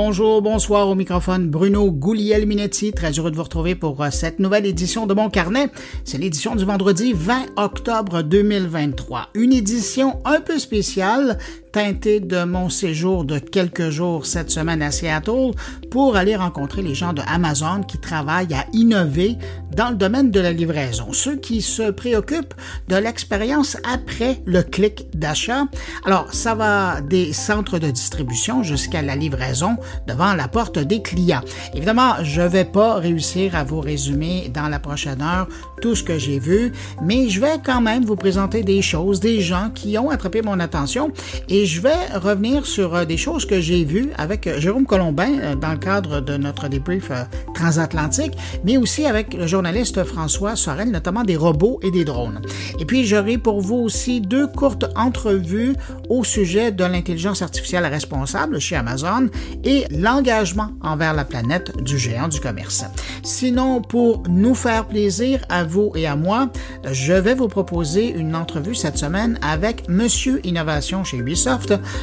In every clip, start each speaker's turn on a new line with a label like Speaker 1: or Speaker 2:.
Speaker 1: Bonjour, bonsoir au microphone Bruno Gouliel-Minetti. Très heureux de vous retrouver pour euh, cette nouvelle édition de mon carnet. C'est l'édition du vendredi 20 octobre 2023. Une édition un peu spéciale teinté de mon séjour de quelques jours cette semaine à Seattle pour aller rencontrer les gens de Amazon qui travaillent à innover dans le domaine de la livraison, ceux qui se préoccupent de l'expérience après le clic d'achat. Alors, ça va des centres de distribution jusqu'à la livraison devant la porte des clients. Évidemment, je vais pas réussir à vous résumer dans la prochaine heure tout ce que j'ai vu, mais je vais quand même vous présenter des choses, des gens qui ont attrapé mon attention et je vais revenir sur euh, des choses que j'ai vues avec euh, Jérôme Colombin euh, dans le cadre de notre débrief transatlantique, mais aussi avec le journaliste François Sorel, notamment des robots et des drones. Et puis j'aurai pour vous aussi deux courtes entrevues au sujet de l'intelligence artificielle responsable chez Amazon et l'engagement envers la planète du géant du commerce. Sinon, pour nous faire plaisir à vous et à moi, je vais vous proposer une entrevue cette semaine avec Monsieur Innovation chez Ubisoft.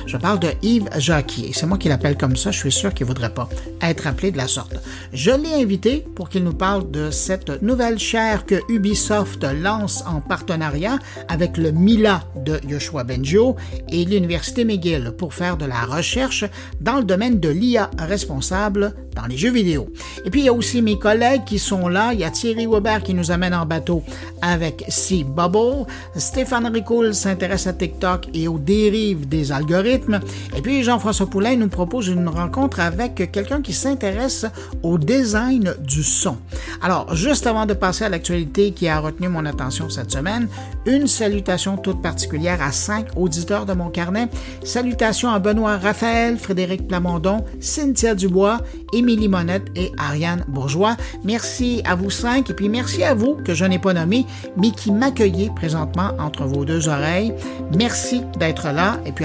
Speaker 1: Je parle de Yves Jacquier. C'est moi qui l'appelle comme ça. Je suis sûr qu'il ne voudrait pas être appelé de la sorte. Je l'ai invité pour qu'il nous parle de cette nouvelle chaire que Ubisoft lance en partenariat avec le Mila de Yoshua Benjo et l'Université McGill pour faire de la recherche dans le domaine de l'IA responsable dans les jeux vidéo. Et puis il y a aussi mes collègues qui sont là. Il y a Thierry Weber qui nous amène en bateau avec Sea Bubble. Stéphane Ricoul s'intéresse à TikTok et aux dérives des algorithmes. Et puis Jean-François Poulain nous propose une rencontre avec quelqu'un qui s'intéresse au design du son. Alors, juste avant de passer à l'actualité qui a retenu mon attention cette semaine, une salutation toute particulière à cinq auditeurs de mon carnet. Salutations à Benoît Raphaël, Frédéric Plamondon, Cynthia Dubois, Émilie Monette et Ariane Bourgeois. Merci à vous cinq et puis merci à vous que je n'ai pas nommé, mais qui m'accueillez présentement entre vos deux oreilles. Merci d'être là et puis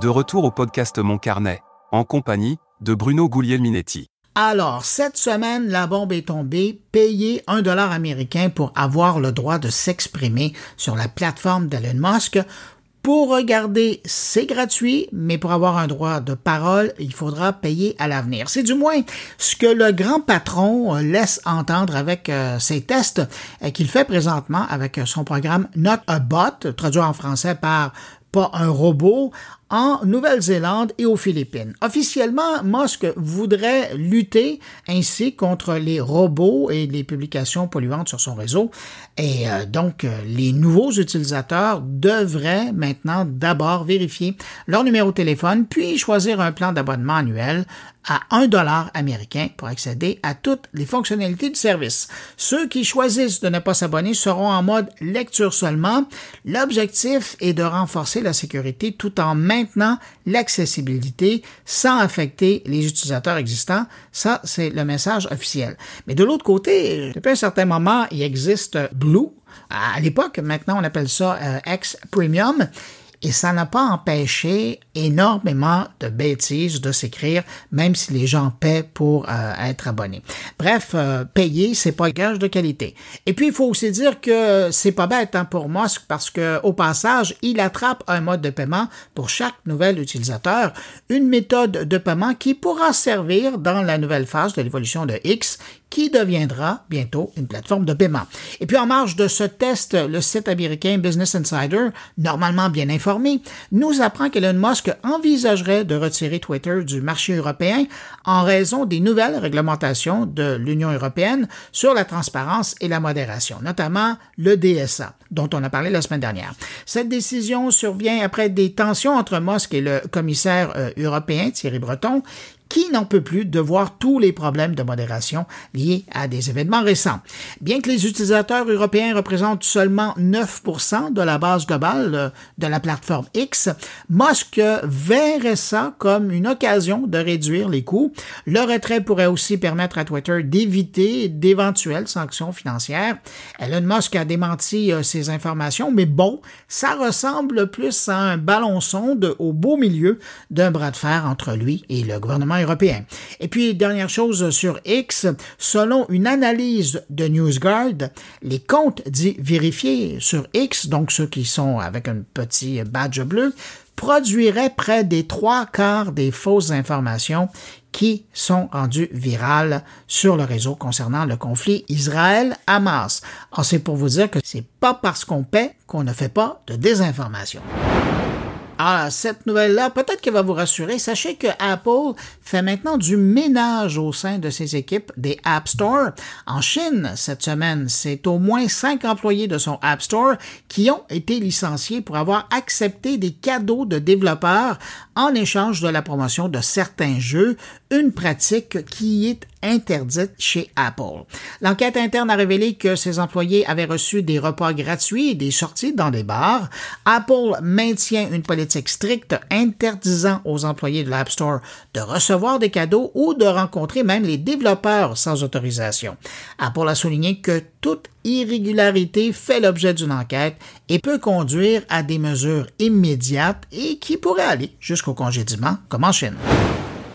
Speaker 2: De retour au podcast Mon Carnet, en compagnie de Bruno Guglielminetti.
Speaker 1: Alors, cette semaine, la bombe est tombée. Payez un dollar américain pour avoir le droit de s'exprimer sur la plateforme d'Elon Musk. Pour regarder, c'est gratuit, mais pour avoir un droit de parole, il faudra payer à l'avenir. C'est du moins ce que le grand patron laisse entendre avec euh, ses tests euh, qu'il fait présentement avec son programme Not a Bot, traduit en français par pas un robot, en Nouvelle-Zélande et aux Philippines. Officiellement, Musk voudrait lutter ainsi contre les robots et les publications polluantes sur son réseau. Et euh, donc, euh, les nouveaux utilisateurs devraient maintenant d'abord vérifier leur numéro de téléphone, puis choisir un plan d'abonnement annuel à 1 dollar américain pour accéder à toutes les fonctionnalités du service. Ceux qui choisissent de ne pas s'abonner seront en mode lecture seulement. L'objectif est de renforcer la sécurité tout en maintenant l'accessibilité sans affecter les utilisateurs existants. Ça, c'est le message officiel. Mais de l'autre côté, depuis un certain moment, il existe Blue. À l'époque, maintenant, on appelle ça euh, X Premium et ça n'a pas empêché énormément de bêtises de s'écrire, même si les gens paient pour euh, être abonnés. Bref, euh, payer, c'est pas gage de qualité. Et puis, il faut aussi dire que c'est pas bête hein, pour Musk parce que, au passage, il attrape un mode de paiement pour chaque nouvel utilisateur, une méthode de paiement qui pourra servir dans la nouvelle phase de l'évolution de X qui deviendra bientôt une plateforme de paiement. Et puis en marge de ce test, le site américain Business Insider, normalement bien informé, nous apprend qu'Elon Musk envisagerait de retirer Twitter du marché européen en raison des nouvelles réglementations de l'Union européenne sur la transparence et la modération, notamment le DSA, dont on a parlé la semaine dernière. Cette décision survient après des tensions entre Musk et le commissaire euh, européen Thierry Breton qui n'en peut plus de voir tous les problèmes de modération liés à des événements récents. Bien que les utilisateurs européens représentent seulement 9% de la base globale euh, de la plateforme X, Musk verrait ça comme une occasion de réduire les coûts. Le retrait pourrait aussi permettre à Twitter d'éviter d'éventuelles sanctions financières. Elon Musk a démenti euh, ces informations, mais bon, ça ressemble plus à un ballon sonde au beau milieu d'un bras de fer entre lui et le gouvernement européen. Et puis, dernière chose sur X, selon une analyse de NewsGuard, les comptes dits vérifiés sur X, donc ceux qui sont avec un petit badge bleu, produiraient près des trois quarts des fausses informations qui sont rendues virales sur le réseau concernant le conflit Israël-Hamas. C'est pour vous dire que c'est pas parce qu'on paie qu'on ne fait pas de désinformation. Ah, cette nouvelle-là, peut-être qu'elle va vous rassurer. Sachez que Apple fait maintenant du ménage au sein de ses équipes des App Store. En Chine, cette semaine, c'est au moins cinq employés de son App Store qui ont été licenciés pour avoir accepté des cadeaux de développeurs en échange de la promotion de certains jeux, une pratique qui est interdite chez Apple. L'enquête interne a révélé que ces employés avaient reçu des repas gratuits et des sorties dans des bars. Apple maintient une politique stricte interdisant aux employés de l'App Store de recevoir des cadeaux ou de rencontrer même les développeurs sans autorisation. Apple a souligné que toute irrégularité fait l'objet d'une enquête et peut conduire à des mesures immédiates et qui pourraient aller jusqu'au congédiement, comme en Chine.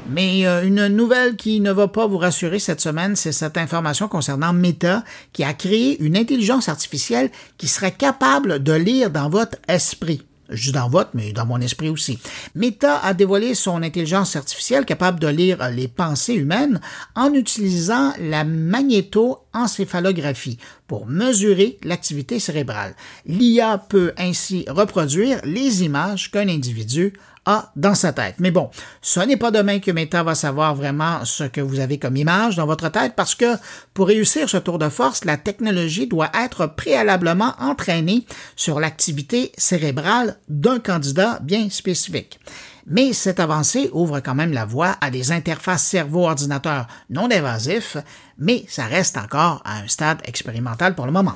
Speaker 1: Mais euh, une nouvelle qui ne va pas vous rassurer cette semaine, c'est cette information concernant Meta qui a créé une intelligence artificielle qui serait capable de lire dans votre esprit. Juste dans votre, mais dans mon esprit aussi. Meta a dévoilé son intelligence artificielle capable de lire les pensées humaines en utilisant la magnétoencéphalographie pour mesurer l'activité cérébrale. L'IA peut ainsi reproduire les images qu'un individu a dans sa tête. Mais bon, ce n'est pas demain que Meta va savoir vraiment ce que vous avez comme image dans votre tête parce que pour réussir ce tour de force, la technologie doit être préalablement entraînée sur l'activité cérébrale d'un candidat bien spécifique. Mais cette avancée ouvre quand même la voie à des interfaces cerveau-ordinateur non invasifs, mais ça reste encore à un stade expérimental pour le moment.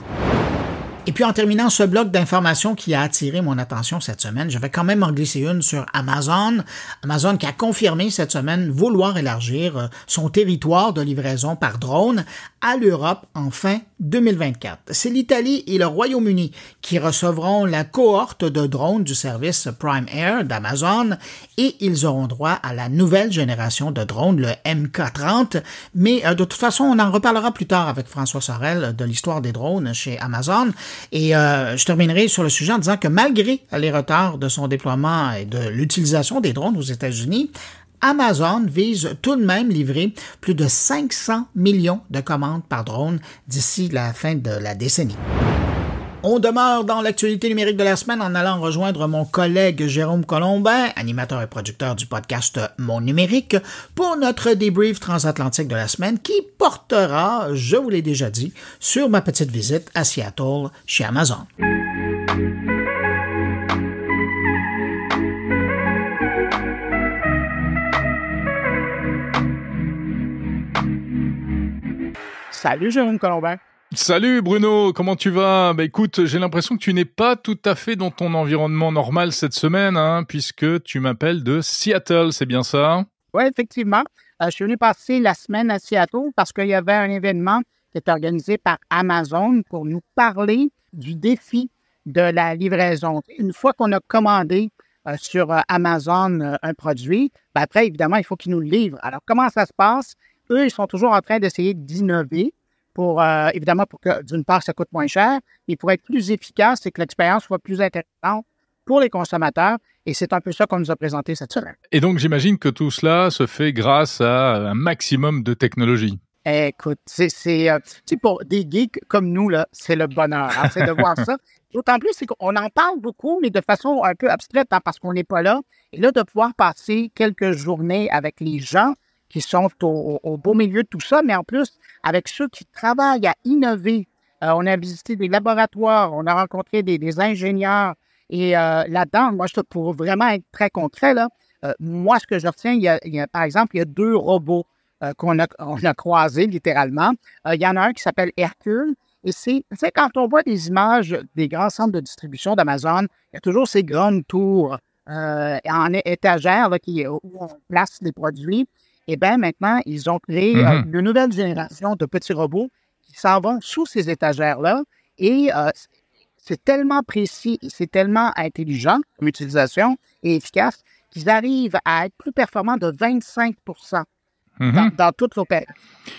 Speaker 1: Et puis en terminant ce bloc d'informations qui a attiré mon attention cette semaine, je vais quand même en glisser une sur Amazon. Amazon qui a confirmé cette semaine vouloir élargir euh, son territoire de livraison par drone à l'Europe en fin 2024. C'est l'Italie et le Royaume-Uni qui recevront la cohorte de drones du service Prime Air d'Amazon et ils auront droit à la nouvelle génération de drones, le MK30. Mais euh, de toute façon, on en reparlera plus tard avec François Sorel de l'histoire des drones chez Amazon. Et euh, je terminerai sur le sujet en disant que malgré les retards de son déploiement et de l'utilisation des drones aux États-Unis, Amazon vise tout de même livrer plus de 500 millions de commandes par drone d'ici la fin de la décennie. On demeure dans l'actualité numérique de la semaine en allant rejoindre mon collègue Jérôme Colombin, animateur et producteur du podcast Mon Numérique, pour notre débrief transatlantique de la semaine qui portera, je vous l'ai déjà dit, sur ma petite visite à Seattle chez Amazon.
Speaker 3: Salut Jérôme Colombin.
Speaker 4: Salut Bruno, comment tu vas? Bah écoute, j'ai l'impression que tu n'es pas tout à fait dans ton environnement normal cette semaine, hein, puisque tu m'appelles de Seattle, c'est bien ça?
Speaker 3: Oui, effectivement. Euh, je suis venu passer la semaine à Seattle parce qu'il y avait un événement qui est organisé par Amazon pour nous parler du défi de la livraison. Une fois qu'on a commandé euh, sur euh, Amazon un produit, ben après, évidemment, il faut qu'ils nous le livrent. Alors, comment ça se passe? Eux, ils sont toujours en train d'essayer d'innover pour, euh, évidemment, pour que, d'une part, ça coûte moins cher, et pour être plus efficace et que l'expérience soit plus intéressante pour les consommateurs. Et c'est un peu ça qu'on nous a présenté cette semaine.
Speaker 4: Et donc, j'imagine que tout cela se fait grâce à un maximum de technologie.
Speaker 3: Écoute, c'est, euh, pour des geeks comme nous, là, c'est le bonheur hein, c'est de voir ça. D'autant plus, c'est qu'on en parle beaucoup, mais de façon un peu abstraite, hein, parce qu'on n'est pas là. Et là, de pouvoir passer quelques journées avec les gens qui sont au, beau milieu de tout ça, mais en plus, avec ceux qui travaillent à innover. Euh, on a visité des laboratoires, on a rencontré des, ingénieurs. Et euh, là-dedans, moi, pour vraiment être très concret, là, Euh, moi, ce que je retiens, il y a, par exemple, il y a deux robots qu'on a, on a croisés littéralement. Il y en a un qui s'appelle Hercule. Et c'est, sais, quand on voit des images des grands centres de distribution d'Amazon, il y a toujours ces grandes tours en étagères qui, où on place les produits. Et bien maintenant, ils ont créé euh,
Speaker 4: Mhm.
Speaker 3: une nouvelle génération de petits robots qui s'en vont sous ces étagères-là. Et euh, c'est- tellement précis et c'est tellement intelligent comme utilisation et efficace qu'ils arrivent à être plus performants de 25
Speaker 4: Mhm.
Speaker 3: dans, dans toute l'opération.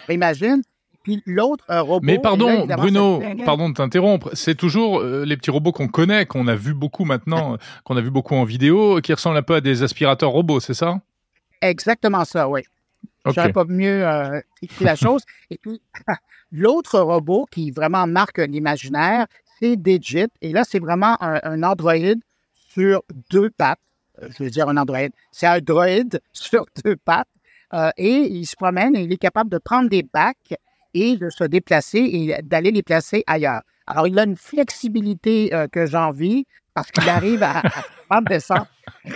Speaker 3: Imagine. Puis l'autre euh, robot.
Speaker 4: Mais
Speaker 3: là,
Speaker 4: pardon, Bruno, pardon de t'interrompre. C'est toujours euh, les petits robots qu'on connaît, qu'on a vu beaucoup maintenant, qu'on a vu beaucoup en vidéo, qui ressemblent un peu à des aspirateurs robots, c'est ça?
Speaker 3: Exactement ça, oui.
Speaker 4: Ok.
Speaker 3: J'aurais pas mieux euh, écrit la chose. Et puis, l'autre robot qui vraiment marque l'imaginaire, c'est Digit. Et là, c'est vraiment un, un Android sur deux pattes. Euh, Je veux dire un Android. C'est un droïde sur deux pattes. Euh, et il se promène et il est capable de prendre des bacs et de se déplacer et d'aller les placer ailleurs. Alors, il a une flexibilité euh, que j'envie parce qu'il arrive à, descendre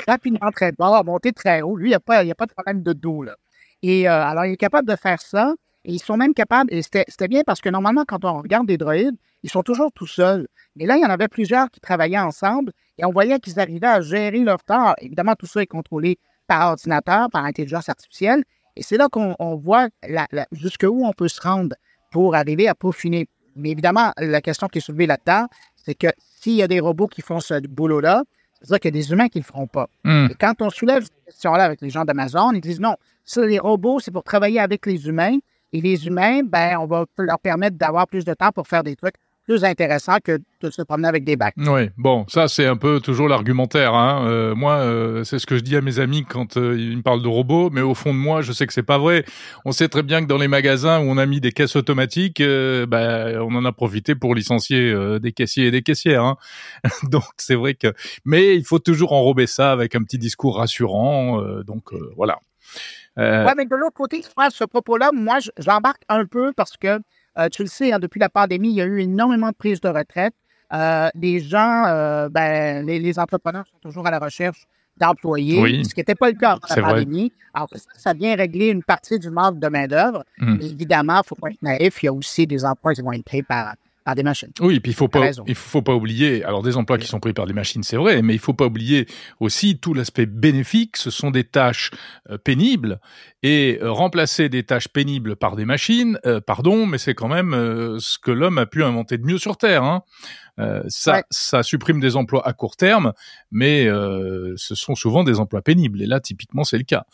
Speaker 3: rapidement très bas, à monter très haut. Lui, il n'y a, a pas de problème de dos. Là. Et euh, alors, il est capable de faire ça. Et ils sont même capables, et c'était bien parce que normalement, quand on regarde des droïdes, ils sont toujours tout seuls. Mais là, il y en avait plusieurs qui travaillaient ensemble et on voyait qu'ils arrivaient à gérer leur temps. Évidemment, tout ça est contrôlé par ordinateur, par intelligence artificielle. Et c'est là qu'on on voit jusqu'où on peut se rendre pour arriver à peaufiner. Mais évidemment, la question qui est soulevée là-dedans, c'est que s'il y a des robots qui font ce boulot-là, c'est-à-dire qu'il y a des humains qui ne le feront pas.
Speaker 4: Hmm.
Speaker 3: Et quand on soulève cette question-là avec les gens d'Amazon, ils disent non, ça, les robots, c'est pour travailler avec les humains. Et les humains, ben, on va leur permettre d'avoir plus de temps pour faire des trucs plus intéressants que de se promener avec des bacs.
Speaker 4: Oui, bon, ça c'est un peu toujours l'argumentaire. Hein. Euh, moi, euh, c'est ce que je dis à mes amis quand euh, ils me parlent de robots, mais au fond de moi, je sais que c'est pas vrai. On sait très bien que dans les magasins où on a mis des caisses automatiques, euh, bah, on en a profité pour licencier euh, des caissiers et des caissières. Hein. donc c'est vrai que, mais il faut toujours enrober ça avec un petit discours rassurant. euh, donc euh, voilà. Euh,
Speaker 3: Oui, mais de l'autre côté, à ce propos-là, moi, je- j'embarque un peu parce que, euh, tu le sais, hein, depuis la pandémie, il y a eu énormément de prises de retraite. Euh, les gens, euh, ben, les, les entrepreneurs sont toujours à la recherche d'employés,
Speaker 4: Oui.
Speaker 3: ce qui n'était pas le cas avant la
Speaker 4: vrai.
Speaker 3: pandémie. Alors, ça, ça vient régler une partie du manque de main-d'œuvre.
Speaker 4: Mm.
Speaker 3: Évidemment, il ne faut pas être naïf, il y a aussi des emplois qui vont être créés par, par des machines.
Speaker 4: Oui, puis il faut pas, il faut, pas oublier. Alors des emplois qui sont pris par des machines, c'est vrai, mais il faut pas oublier aussi tout l'aspect bénéfique. Ce sont des tâches euh, pénibles et euh, remplacer des tâches pénibles par des machines, euh, pardon, mais c'est quand même ce que l'homme a pu inventer de mieux sur Terre. Hein. Euh, ça,
Speaker 3: Ouais.
Speaker 4: ça supprime des emplois à court terme, mais euh, ce sont souvent des emplois pénibles. Et là, typiquement, c'est le cas.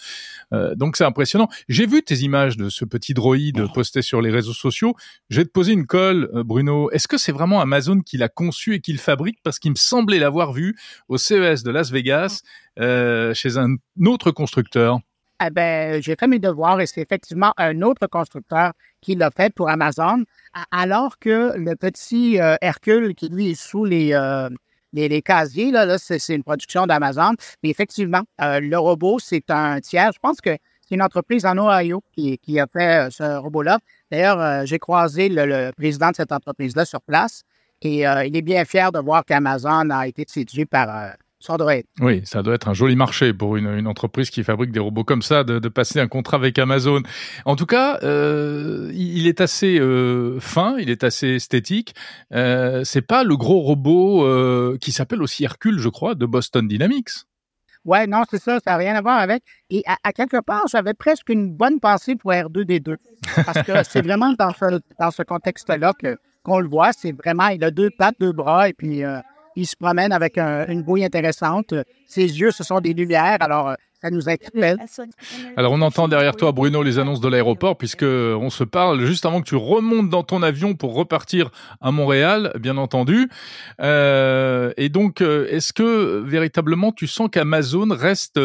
Speaker 4: Euh, donc c'est impressionnant. J'ai vu tes images de ce petit droïde posté sur les réseaux sociaux. Je vais te poser une colle, Bruno. Est-ce que c'est vraiment Amazon qui l'a conçu et qui le fabrique? Parce qu'il me semblait l'avoir vu au CES de Las Vegas euh, chez un autre constructeur.
Speaker 3: Eh ben, j'ai fait mes devoirs et c'est effectivement un autre constructeur qui l'a fait pour Amazon, alors que le petit euh, Hercule qui lui est sous les, euh, les, les casiers, là, là c'est une production d'Amazon. Mais effectivement, euh, le robot, c'est un tiers. Je pense que c'est une entreprise en Ohio qui, qui a fait euh, ce robot-là. D'ailleurs, euh, j'ai croisé le, le président de cette entreprise-là sur place et il est bien fier de voir qu'Amazon a été séduit par euh, son droïde.
Speaker 4: Oui, ça doit être un joli marché pour une, une entreprise qui fabrique des robots comme ça, de, de passer un contrat avec Amazon. En tout cas, euh, il est assez euh, fin, il est assez esthétique. Euh, c'est pas le gros robot euh, qui s'appelle aussi Hercule, je crois, de Boston Dynamics.
Speaker 3: Ouais, non, c'est ça, ça n'a rien à voir avec. Et à, à quelque part, j'avais presque une bonne pensée pour R2D2. Parce que c'est vraiment dans ce, dans ce contexte-là qu'on le voit. C'est vraiment, il a deux pattes, deux bras, et puis il se promène avec un- une bouille intéressante. Ses yeux, ce sont des lumières, alors euh, ça nous interpelle.
Speaker 4: Alors on entend derrière toi Bruno les annonces de l'aéroport puisque on se parle juste avant que tu remontes dans ton avion pour repartir à Montréal, bien entendu. Euh, et donc euh, est-ce que véritablement tu sens qu'Amazon reste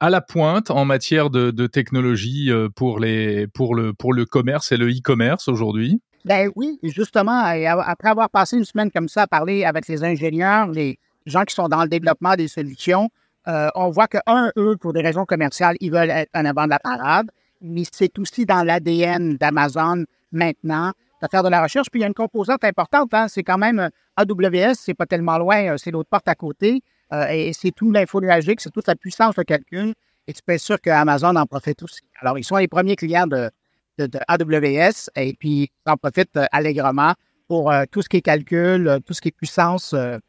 Speaker 4: à la pointe en matière de, de technologie euh, pour les pour le pour le commerce et le e-commerce aujourd'hui?
Speaker 3: Ben oui, justement, après avoir passé une semaine comme ça à parler avec les ingénieurs, les gens qui sont dans le développement des solutions, euh, on voit que, un, eux, pour des raisons commerciales, ils veulent être en avant de la parade, mais c'est aussi dans l'ADN d'Amazon maintenant de faire de la recherche. Puis il y a une composante importante, hein, c'est quand même euh, AWS, c'est pas tellement loin, euh, c'est l'autre porte à côté. et, c'est tout l'info nuagique, c'est toute la puissance de calcul. Et tu peux être sûr que Amazon en profite aussi. Alors, ils sont les premiers clients de, de, AWS et puis ils en profitent euh, allègrement pour euh, tout ce qui est calcul, tout ce qui est puissance de,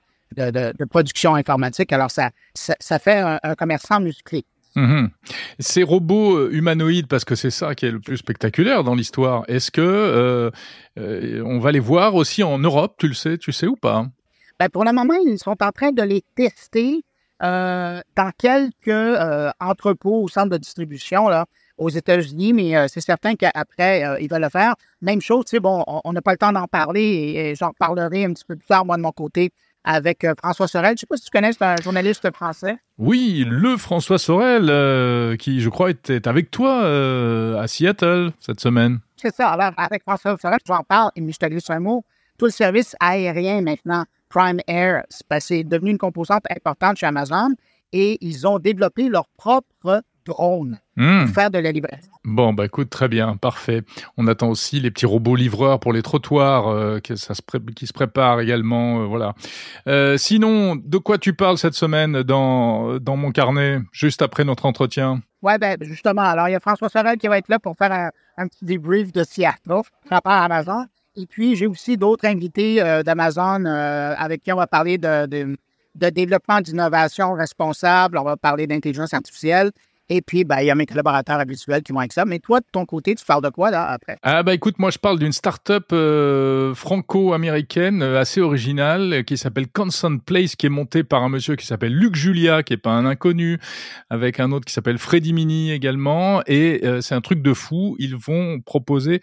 Speaker 3: de, production informatique. Alors, ça, ça, fait un, commerçant musclé.
Speaker 4: Mhm. Ces robots humanoïdes, parce que c'est ça qui est le plus spectaculaire dans l'histoire, est-ce que on va les voir aussi en Europe, tu le sais, tu sais ou pas?
Speaker 3: Ben, pour le moment, ils sont en train de les tester euh, dans quelques euh, entrepôts ou centres de distribution là, aux États-Unis, mais euh, c'est certain qu'après, ils veulent le faire. Même chose, tu sais, bon, on n'a pas le temps d'en parler et, j'en parlerai un petit peu plus tard, moi, de mon côté, avec François Sorel. Je ne sais pas si tu connais, c'est un journaliste français.
Speaker 4: Oui, le François Sorel, qui, je crois, était avec toi à Seattle cette semaine.
Speaker 3: C'est ça. Alors, avec François Sorel, j'en parle, et je te glisse un mot. Tout le service aérien maintenant Prime Air, c'est devenu une composante importante chez Amazon et ils ont développé leur propre drone hmm. pour faire de la livraison.
Speaker 4: Bon, bah écoute, très bien, parfait. On attend aussi les petits robots livreurs pour les trottoirs euh, qui, ça se qui se préparent également. Euh, voilà. Euh, sinon, de quoi tu parles cette semaine dans, dans mon carnet, juste après notre entretien?
Speaker 3: Oui, ben justement, alors il y a François Sorel qui va être là pour faire un, petit débrief de Seattle par rapport à Amazon. Et puis, j'ai aussi d'autres invités d'Amazon avec qui on va parler de, de développement d'innovation responsable, on va parler d'intelligence artificielle. Et puis, ben, il y a mes collaborateurs habituels qui vont avec ça. Mais toi, de ton côté, tu parles de quoi, là, après?
Speaker 4: Ah, bah, écoute, moi, je parle d'une start-up euh, franco-américaine euh, assez originale euh, qui s'appelle Constant Place, qui est montée par un monsieur qui s'appelle Luc Julia, qui est pas un inconnu, avec un autre qui s'appelle Freddy Mini également. Et c'est un truc de fou. Ils vont proposer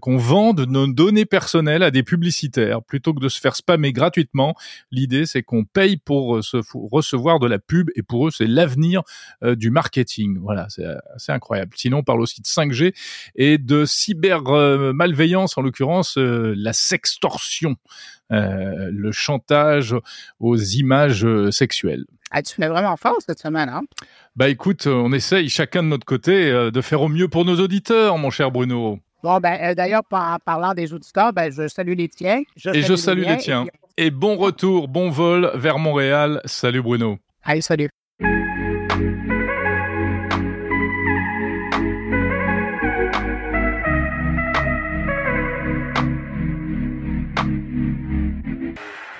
Speaker 4: qu'on vende nos données personnelles à des publicitaires plutôt que de se faire spammer gratuitement. L'idée, c'est qu'on paye pour recevoir de la pub et pour eux, c'est l'avenir du marketing. Voilà, c'est assez incroyable. Sinon, on parle aussi de 5G et de cyber-malveillance, en l'occurrence euh, la sextorsion, euh, le chantage aux images euh, sexuelles.
Speaker 3: Ah, tu fais vraiment fort cette semaine, hein
Speaker 4: Bah écoute, on essaye chacun de notre côté de faire au mieux pour nos auditeurs, mon cher Bruno.
Speaker 3: Bon, ben, d'ailleurs, en parlant des auditeurs, ben, je salue les tiens.
Speaker 4: et je salue les, tiens. Et, et bon retour, bon vol vers Montréal. Salut Bruno.
Speaker 3: Allez, salut.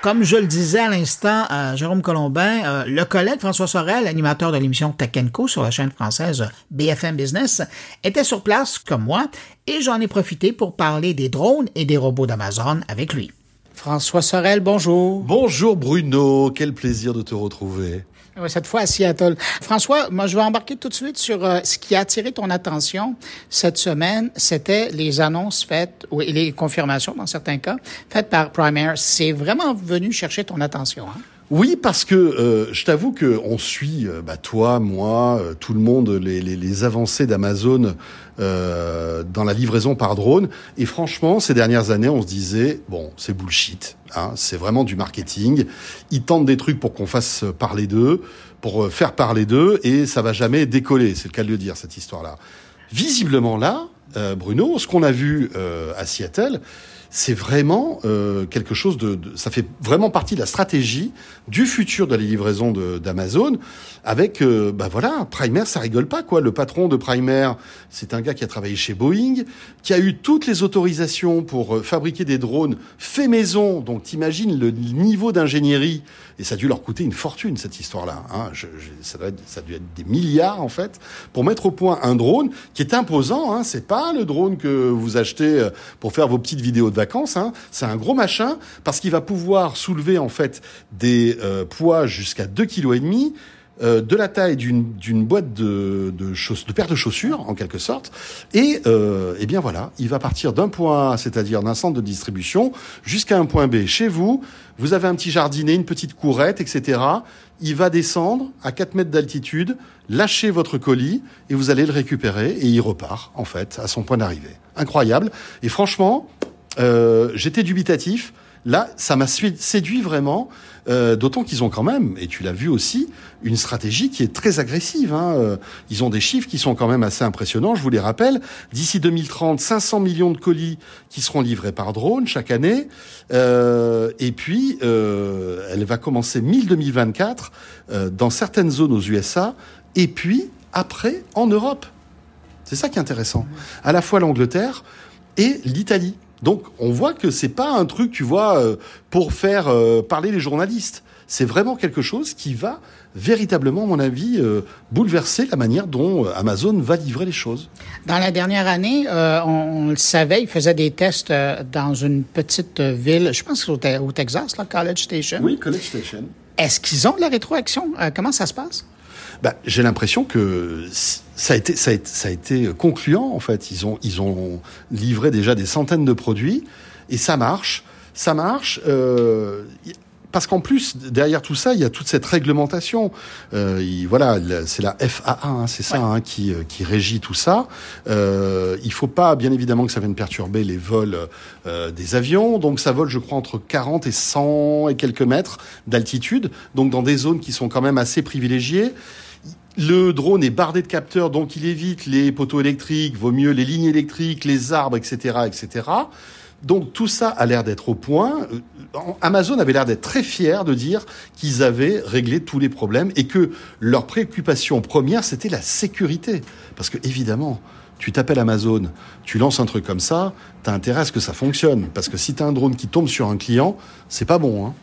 Speaker 1: Comme je le disais à l'instant, à Jérôme Colombin, euh, le collègue François Sorel, animateur de l'émission Tech Co sur la chaîne française BFM Business, était sur place comme moi et j'en ai profité pour parler des drones et des robots d'Amazon avec lui. François Sorel, bonjour.
Speaker 5: Bonjour Bruno, quel plaisir de te retrouver
Speaker 1: cette fois à Seattle. François, moi, je vais embarquer tout de suite sur euh, ce qui a attiré ton attention cette semaine. C'était les annonces faites, ou les confirmations dans certains cas, faites par Primaire. C'est vraiment venu chercher ton attention. Hein?
Speaker 5: Oui, parce que euh, je t'avoue que on suit, euh, bah, toi, moi, euh, tout le monde, les, les, les avancées d'Amazon dans la livraison par drone. Et franchement, ces dernières années, on se disait bon, c'est bullshit. Hein, c'est vraiment du marketing. Ils tentent des trucs pour qu'on fasse parler d'eux, pour faire parler d'eux, et ça va jamais décoller. C'est le cas de le dire cette histoire-là. Visiblement là, Bruno, ce qu'on a vu à Seattle c'est vraiment euh, quelque chose de, Ça fait vraiment partie de la stratégie du futur de la livraison d'Amazon. Avec, euh, bah voilà, Primer, ça rigole pas quoi. Le patron de Primer, c'est un gars qui a travaillé chez Boeing, qui a eu toutes les autorisations pour euh, fabriquer des drones faits maison. Donc t'imagines le niveau d'ingénierie et ça a dû leur coûter une fortune cette histoire-là. Hein. ça, doit ça a dû être des milliards en fait pour mettre au point un drone qui est imposant. Hein. C'est pas le drone que vous achetez pour faire vos petites vidéos de Hein. C'est un gros machin parce qu'il va pouvoir soulever en fait des euh, poids jusqu'à 2 kg. Euh, de la taille d'une boîte de, de, de paires de chaussures en quelque sorte. Et euh, eh bien voilà. Il va partir d'un point A c'est-à-dire d'un centre de distribution jusqu'à un point B chez vous. Vous avez un petit jardinet une petite courette etc il va descendre à 4 mètres d'altitude lâcher votre colis et vous allez le récupérer et il repart en fait à son point d'arrivée. Incroyable. Et franchement euh, j'étais dubitatif, Là, ça m'a séduit vraiment. Euh, D'autant qu'ils ont quand même, et tu l'as vu aussi, une stratégie qui est très agressive. Hein. Euh, ils ont des chiffres qui sont quand même assez impressionnants. Je vous les rappelle. D'ici 2030, 500 millions de colis qui seront livrés par drone chaque année. Euh, et puis, euh, elle va commencer 1000 2024 euh, dans certaines zones aux USA. Et puis, après, en Europe. C'est ça qui est intéressant. À la fois l'Angleterre et l'Italie. Donc on voit que c'est pas un truc, tu vois, euh, pour faire euh, parler les journalistes. C'est vraiment quelque chose qui va véritablement, à mon avis, euh, bouleverser la manière dont Amazon va livrer les choses.
Speaker 1: Dans la dernière année, on, on, le savait, ils faisaient des tests dans une petite ville, je pense au, au Texas, là, College Station.
Speaker 5: Oui, College Station.
Speaker 1: Est-ce qu'ils ont de la rétroaction? comment ça se passe?
Speaker 5: Bah, j'ai l'impression que ça a été ça a été, ça a été concluant en fait. Ils ont ils ont livré déjà des centaines de produits et ça marche, ça marche. Euh, parce qu'en plus derrière tout ça, il y a toute cette réglementation. Euh, il, voilà, c'est la FAA, hein, c'est ça, ouais. hein, qui qui régit tout ça. Euh, il faut pas, bien évidemment, que ça vienne perturber les vols euh, des avions. Donc ça vole, je crois, entre 40 et 100 et quelques mètres d'altitude. Donc dans des zones qui sont quand même assez privilégiées. Le drone est bardé de capteurs, donc il évite les poteaux électriques, vaut mieux les lignes électriques, les arbres, etc., etc. Donc tout ça a l'air d'être au point. Amazon avait l'air d'être très fier de dire qu'ils avaient réglé tous les problèmes et que leur préoccupation première, c'était la sécurité. Parce que évidemment, tu t'appelles Amazon, tu lances un truc comme ça, t'as intérêt à ce que ça fonctionne. Parce que si t'as un drone qui tombe sur un client, c'est pas bon. Hein.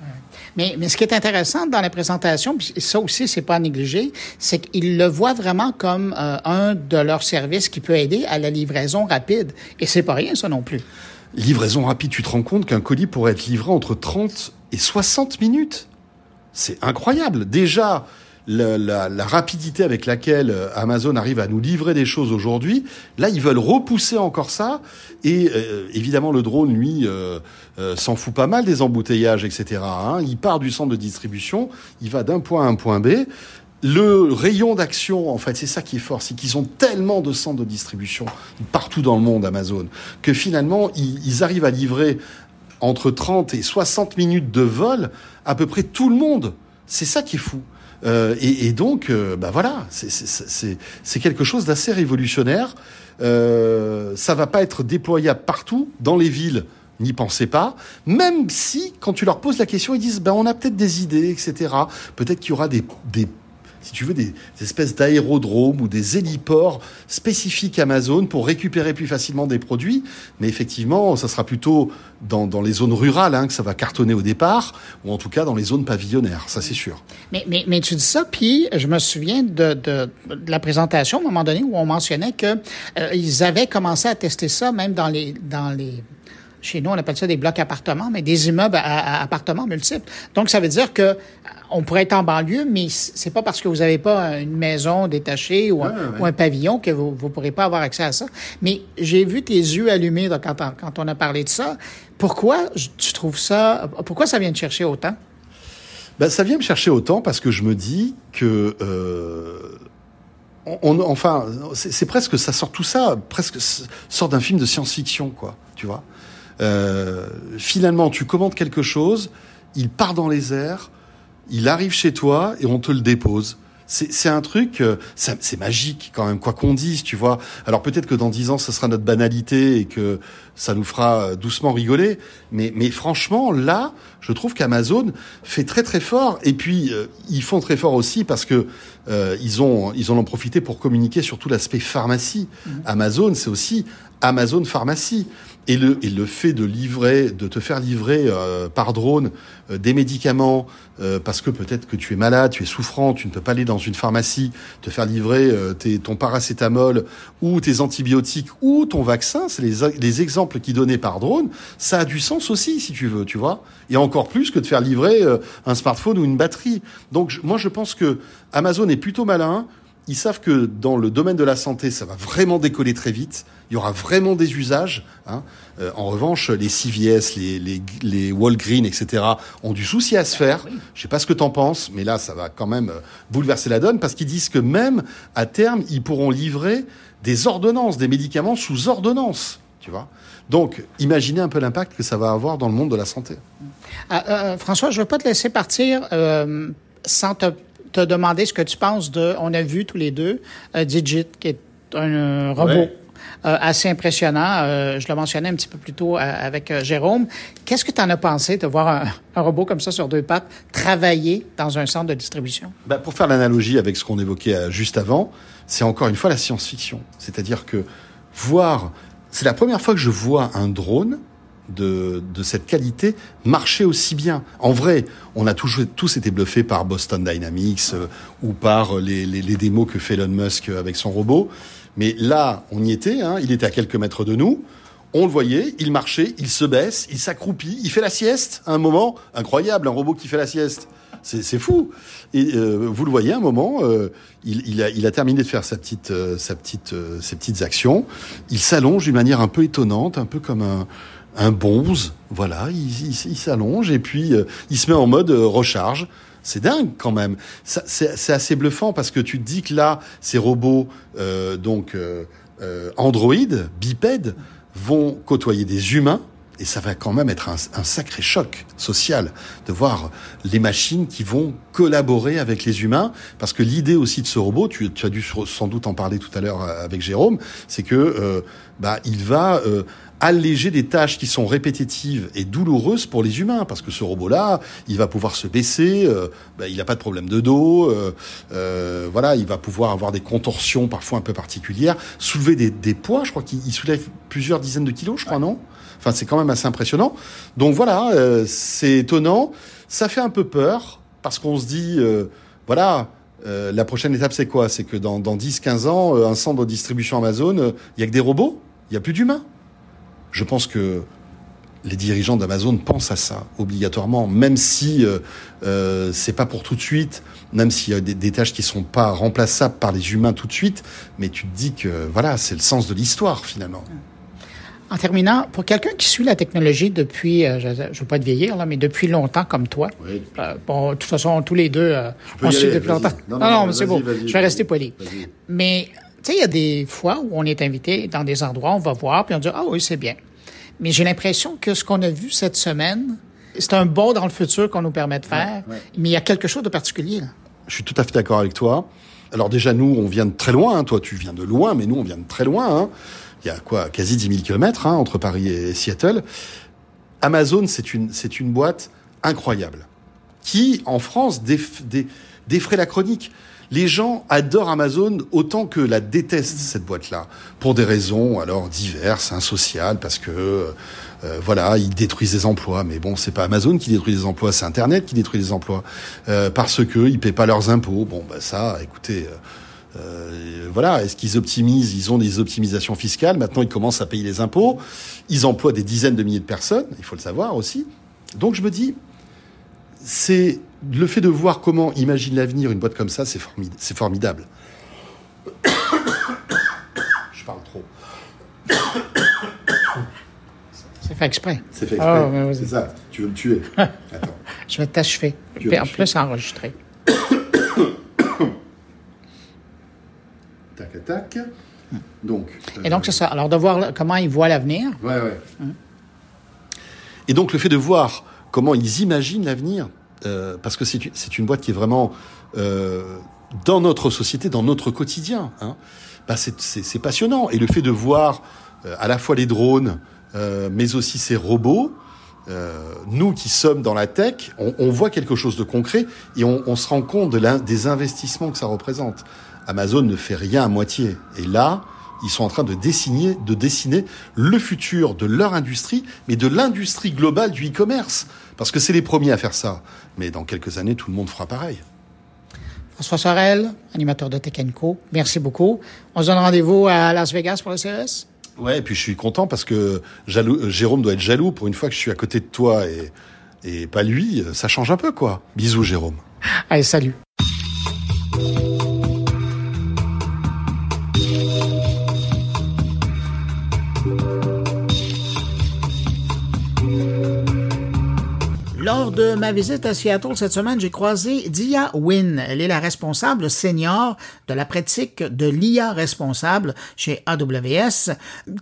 Speaker 1: Mais, mais ce qui est intéressant dans la présentation, puis ça aussi, c'est pas à négliger, c'est qu'ils le voient vraiment comme euh, un de leurs services qui peut aider à la livraison rapide. Et c'est pas rien, ça non plus.
Speaker 5: Livraison rapide, tu te rends compte qu'un colis pourrait être livré entre 30 et 60 minutes? C'est incroyable. Déjà, la, rapidité avec laquelle Amazon arrive à nous livrer des choses aujourd'hui, là, ils veulent repousser encore ça. Et euh, évidemment, le drone, lui, euh, euh, s'en fout pas mal des embouteillages, etc. Hein. Il part du centre de distribution, il va d'un point à un point B. Le rayon d'action, en fait, c'est ça qui est fort, c'est qu'ils ont tellement de centres de distribution partout dans le monde, Amazon, que finalement, ils, ils arrivent à livrer entre 30 et 60 minutes de vol à peu près tout le monde. C'est ça qui est fou. Euh, et, donc, euh, bah voilà, c'est quelque chose d'assez révolutionnaire. Euh, ça va pas être déployable partout dans les villes. N'y pensez pas, même si, quand tu leur poses la question, ils disent, ben, on a peut-être des idées, etc. Peut-être qu'il y aura des si tu veux, des, espèces d'aérodromes ou des héliports spécifiques Amazon pour récupérer plus facilement des produits. Mais effectivement, ça sera plutôt dans, les zones rurales hein, que ça va cartonner au départ, ou en tout cas dans les zones pavillonnaires, ça c'est sûr.
Speaker 1: Mais, mais, mais tu dis ça, puis je me souviens de, la présentation à un moment donné où on mentionnait que euh, ils avaient commencé à tester ça même dans les dans les chez nous, on appelle ça des blocs appartements, mais des immeubles à, à appartements multiples. Donc, ça veut dire que on pourrait être en banlieue, mais c'est pas parce que vous n'avez pas une maison détachée ou un, ouais, ouais. ou un pavillon que vous ne pourrez pas avoir accès à ça. Mais j'ai vu tes yeux allumés là, quand, on, quand on a parlé de ça. Pourquoi tu trouves ça, pourquoi ça vient te chercher autant?
Speaker 5: Ben, ça vient me chercher autant parce que je me dis que... Euh on, enfin, c'est presque, ça sort tout ça, presque sort d'un film de science-fiction, quoi, tu vois. Euh, finalement, tu commandes quelque chose, il part dans les airs, il arrive chez toi et on te le dépose. C'est un truc, c'est magique quand même, quoi qu'on dise, tu vois. Alors peut-être que dans dix ans, ce sera notre banalité et que ça nous fera doucement rigoler. Mais, mais franchement, là, je trouve qu'Amazon fait très très fort. Et puis, euh, ils font très fort aussi parce que euh, ils ont ils en ont profité pour communiquer sur tout l'aspect pharmacie. Mmh. Amazon, c'est aussi Amazon Pharmacie. Et le, et le fait de livrer, de te faire livrer euh, par drone euh, des médicaments, euh, parce que peut-être que tu es malade, tu es souffrant, tu ne peux pas aller dans une pharmacie, te faire livrer tes, ton paracétamol ou tes antibiotiques ou ton vaccin, c'est les, les exemples qui donnaient par drone, ça a du sens aussi, si tu veux, tu vois. Et encore plus que de faire livrer un smartphone ou une batterie. Donc moi je pense que Amazon est plutôt malin, ils savent que dans le domaine de la santé, ça va vraiment décoller très vite. Il y aura vraiment des usages. Hein. Euh, en revanche, les CVS, les, les, les Walgreens, etc., ont du souci à se faire. Je sais pas ce que tu en penses, mais là, ça va quand même bouleverser la donne parce qu'ils disent que même à terme, ils pourront livrer des ordonnances, des médicaments sous ordonnance. Tu vois Donc, imaginez un peu l'impact que ça va avoir dans le monde de la santé.
Speaker 1: Ah, euh, François, je ne veux pas te laisser partir euh, sans te, te, demander ce que tu penses de. On a vu tous les deux euh, Digit, qui est un euh, robot. Ouais. Euh, assez impressionnant. Euh, je le mentionnais un petit peu plus tôt euh, avec Jérôme. Qu'est-ce que tu en as pensé de voir un, robot comme ça sur deux pattes travailler dans un centre de distribution?
Speaker 5: Ben, pour faire l'analogie avec ce qu'on évoquait juste avant, c'est encore une fois la science-fiction. C'est-à-dire que voir, c'est la première fois que je vois un drone de, de, cette qualité marcher aussi bien. En vrai, on a tous, été bluffés par Boston Dynamics ou par les, les, les, démos que fait Elon Musk avec son robot. Mais là, on y était, hein, il était à quelques mètres de nous. On le voyait, il marchait, il se baisse, il s'accroupit, il fait la sieste à un moment. Incroyable, un robot qui fait la sieste. C'est fou. Et euh, vous le voyez, à un moment, euh, il, il, a, il, a, terminé de faire sa petite, euh, sa petite, ses petites actions. Il s'allonge d'une manière un peu étonnante, un peu comme un, un bonze. Voilà, il, il s'allonge et puis il se met en mode recharge. C'est dingue quand même. C'est assez bluffant parce que tu te dis que là, ces robots, euh, donc euh, Android, bipèdes, vont côtoyer des humains. Et ça va quand même être un, un, sacré choc social de voir les machines qui vont collaborer avec les humains. Parce que l'idée aussi de ce robot, tu, tu, as dû sans doute en parler tout à l'heure avec Jérôme, c'est que euh, bah, il va euh, alléger des tâches qui sont répétitives et douloureuses pour les humains, parce que ce robot-là, il va pouvoir se baisser, euh, ben, il n'a pas de problème de dos, euh, euh, voilà, il va pouvoir avoir des contorsions parfois un peu particulières, soulever des, des poids, je crois qu'il soulève plusieurs dizaines de kilos, je crois, non? Enfin, c'est quand même assez impressionnant. Donc voilà, euh, c'est étonnant, ça fait un peu peur, parce qu'on se dit, euh, voilà, euh, la prochaine étape, c'est quoi? C'est que dans, dans 10-15 ans, un centre de distribution Amazon, il y a que des robots, il n'y a plus d'humains? Je pense que les dirigeants d'Amazon pensent à ça obligatoirement, même si euh, euh, c'est pas pour tout de suite, même s'il y a des, des, tâches qui sont pas remplaçables par les humains tout de suite, mais tu te dis que voilà, c'est le sens de l'histoire finalement.
Speaker 1: En terminant, pour quelqu'un qui suit la technologie depuis, euh, je ne veux pas te vieillir là, mais depuis longtemps comme toi,
Speaker 5: oui.
Speaker 1: euh, bon, de toute façon, tous les deux, euh, on suit depuis longtemps. Non, non, non, non c'est bon, je vais rester poli. Mais tu sais, il y a des fois où on est invité dans des endroits, on va voir, puis on dit ah oui, c'est bien. Mais j'ai l'impression que ce qu'on a vu cette semaine, c'est un bond dans le futur qu'on nous permet de faire.
Speaker 5: Ouais, ouais.
Speaker 1: Mais il y a quelque chose de particulier. Là.
Speaker 5: Je suis tout à fait d'accord avec toi. Alors déjà, nous, on vient de très loin. Hein. Toi, tu viens de loin, mais nous, on vient de très loin. Hein. Il y a quoi Quasi 10 000 kilomètres hein, entre Paris et Seattle. Amazon, c'est une, c'est une boîte incroyable qui, en France, déf, dé, défrait la chronique. Les gens adorent Amazon autant que la détestent cette boîte-là pour des raisons alors diverses, hein, sociales, parce que euh, voilà ils détruisent des emplois. Mais bon, c'est pas Amazon qui détruit des emplois, c'est Internet qui détruit des emplois euh, parce que ils paient pas leurs impôts. Bon, bah ça, écoutez. Euh, voilà, est-ce qu'ils optimisent Ils ont des optimisations fiscales. Maintenant, ils commencent à payer les impôts. Ils emploient des dizaines de milliers de personnes. Il faut le savoir aussi. Donc, je me dis, c'est le fait de voir comment imagine l'avenir une boîte comme ça, c'est formidable. Je parle trop.
Speaker 1: C'est fait exprès.
Speaker 5: C'est fait exprès. Oh, c'est ça. Tu veux me tuer.
Speaker 1: Attends. Je vais t'achever. En plus, enregistrer.
Speaker 5: tac, tac. Donc.
Speaker 1: Et donc, c'est ça. Alors, de voir comment ils voient l'avenir.
Speaker 5: Ouais, ouais. Hum. Et donc, le fait de voir comment ils imaginent l'avenir, euh, parce que c'est une boîte qui est vraiment euh, dans notre société, dans notre quotidien. Hein, bah c'est passionnant. Et le fait de voir euh, à la fois les drones, euh, mais aussi ces robots, nous qui sommes dans la tech, on, on, voit quelque chose de concret et on, on se rend compte de des investissements que ça représente. Amazon ne fait rien à moitié. Et là, ils sont en train de dessiner, de dessiner le futur de leur industrie, mais de l'industrie globale du e-commerce. Parce que c'est les premiers à faire ça. Mais dans quelques années, tout le monde fera pareil.
Speaker 1: François Sorel, animateur de Tech Co. Merci beaucoup. On se donne rendez-vous à Las Vegas pour le CES.
Speaker 5: Ouais, et puis je suis content parce que jaloux, Jérôme doit être jaloux pour une fois que je suis à côté de toi et, et pas lui. Ça change un peu, quoi. Bisous, Jérôme.
Speaker 1: Allez, salut. Lors de ma visite à Seattle cette semaine, j'ai croisé Dia Wynn. Elle est la responsable senior de la pratique de l'IA responsable chez AWS,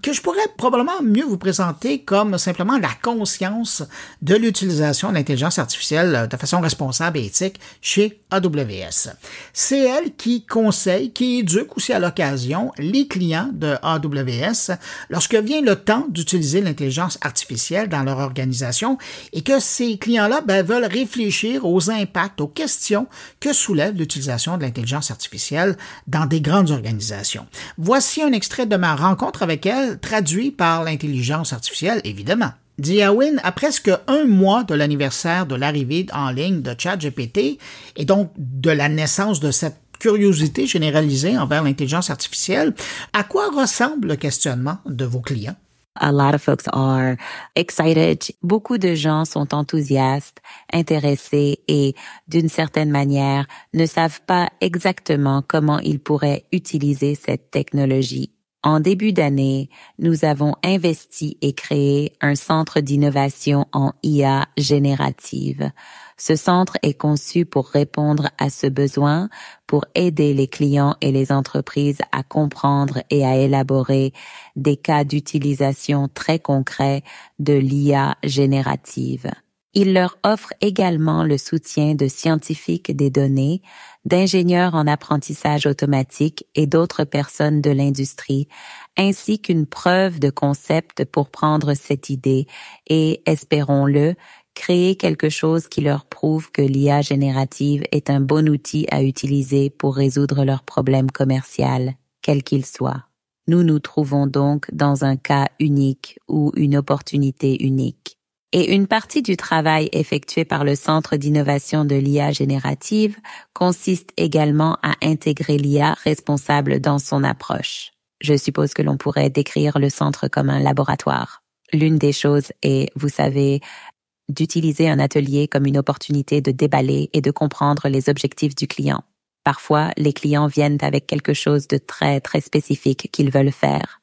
Speaker 1: que je pourrais probablement mieux vous présenter comme simplement la conscience de l'utilisation de l'intelligence artificielle de façon responsable et éthique chez AWS. C'est elle qui conseille, qui éduque aussi à l'occasion les clients de AWS lorsque vient le temps d'utiliser l'intelligence artificielle dans leur organisation et que ces clients-là ben, veulent réfléchir aux impacts, aux questions que soulève l'utilisation de l'intelligence artificielle dans des grandes organisations. Voici un extrait de ma rencontre avec elle, traduit par l'intelligence artificielle, évidemment. Diawin, a presque un mois de l'anniversaire de l'arrivée en ligne de ChatGPT et donc de la naissance de cette curiosité généralisée envers l'intelligence artificielle, à quoi ressemble le questionnement de vos clients?
Speaker 6: A lot of folks are excited. Beaucoup de gens sont enthousiastes, intéressés et d'une certaine manière ne savent pas exactement comment ils pourraient utiliser cette technologie. En début d'année, nous avons investi et créé un centre d'innovation en IA générative. Ce centre est conçu pour répondre à ce besoin, pour aider les clients et les entreprises à comprendre et à élaborer des cas d'utilisation très concrets de l'IA générative. Il leur offre également le soutien de scientifiques des données, d'ingénieurs en apprentissage automatique et d'autres personnes de l'industrie, ainsi qu'une preuve de concept pour prendre cette idée et, espérons-le, créer quelque chose qui leur prouve que l'IA générative est un bon outil à utiliser pour résoudre leurs problèmes commerciaux, quels qu'ils soient. Nous nous trouvons donc dans un cas unique ou une opportunité unique. Et une partie du travail effectué par le Centre d'innovation de l'IA générative consiste également à intégrer l'IA responsable dans son approche. Je suppose que l'on pourrait décrire le centre comme un laboratoire. L'une des choses est, vous savez, d'utiliser un atelier comme une opportunité de déballer et de comprendre les objectifs du client. Parfois, les clients viennent avec quelque chose de très, très spécifique qu'ils veulent faire.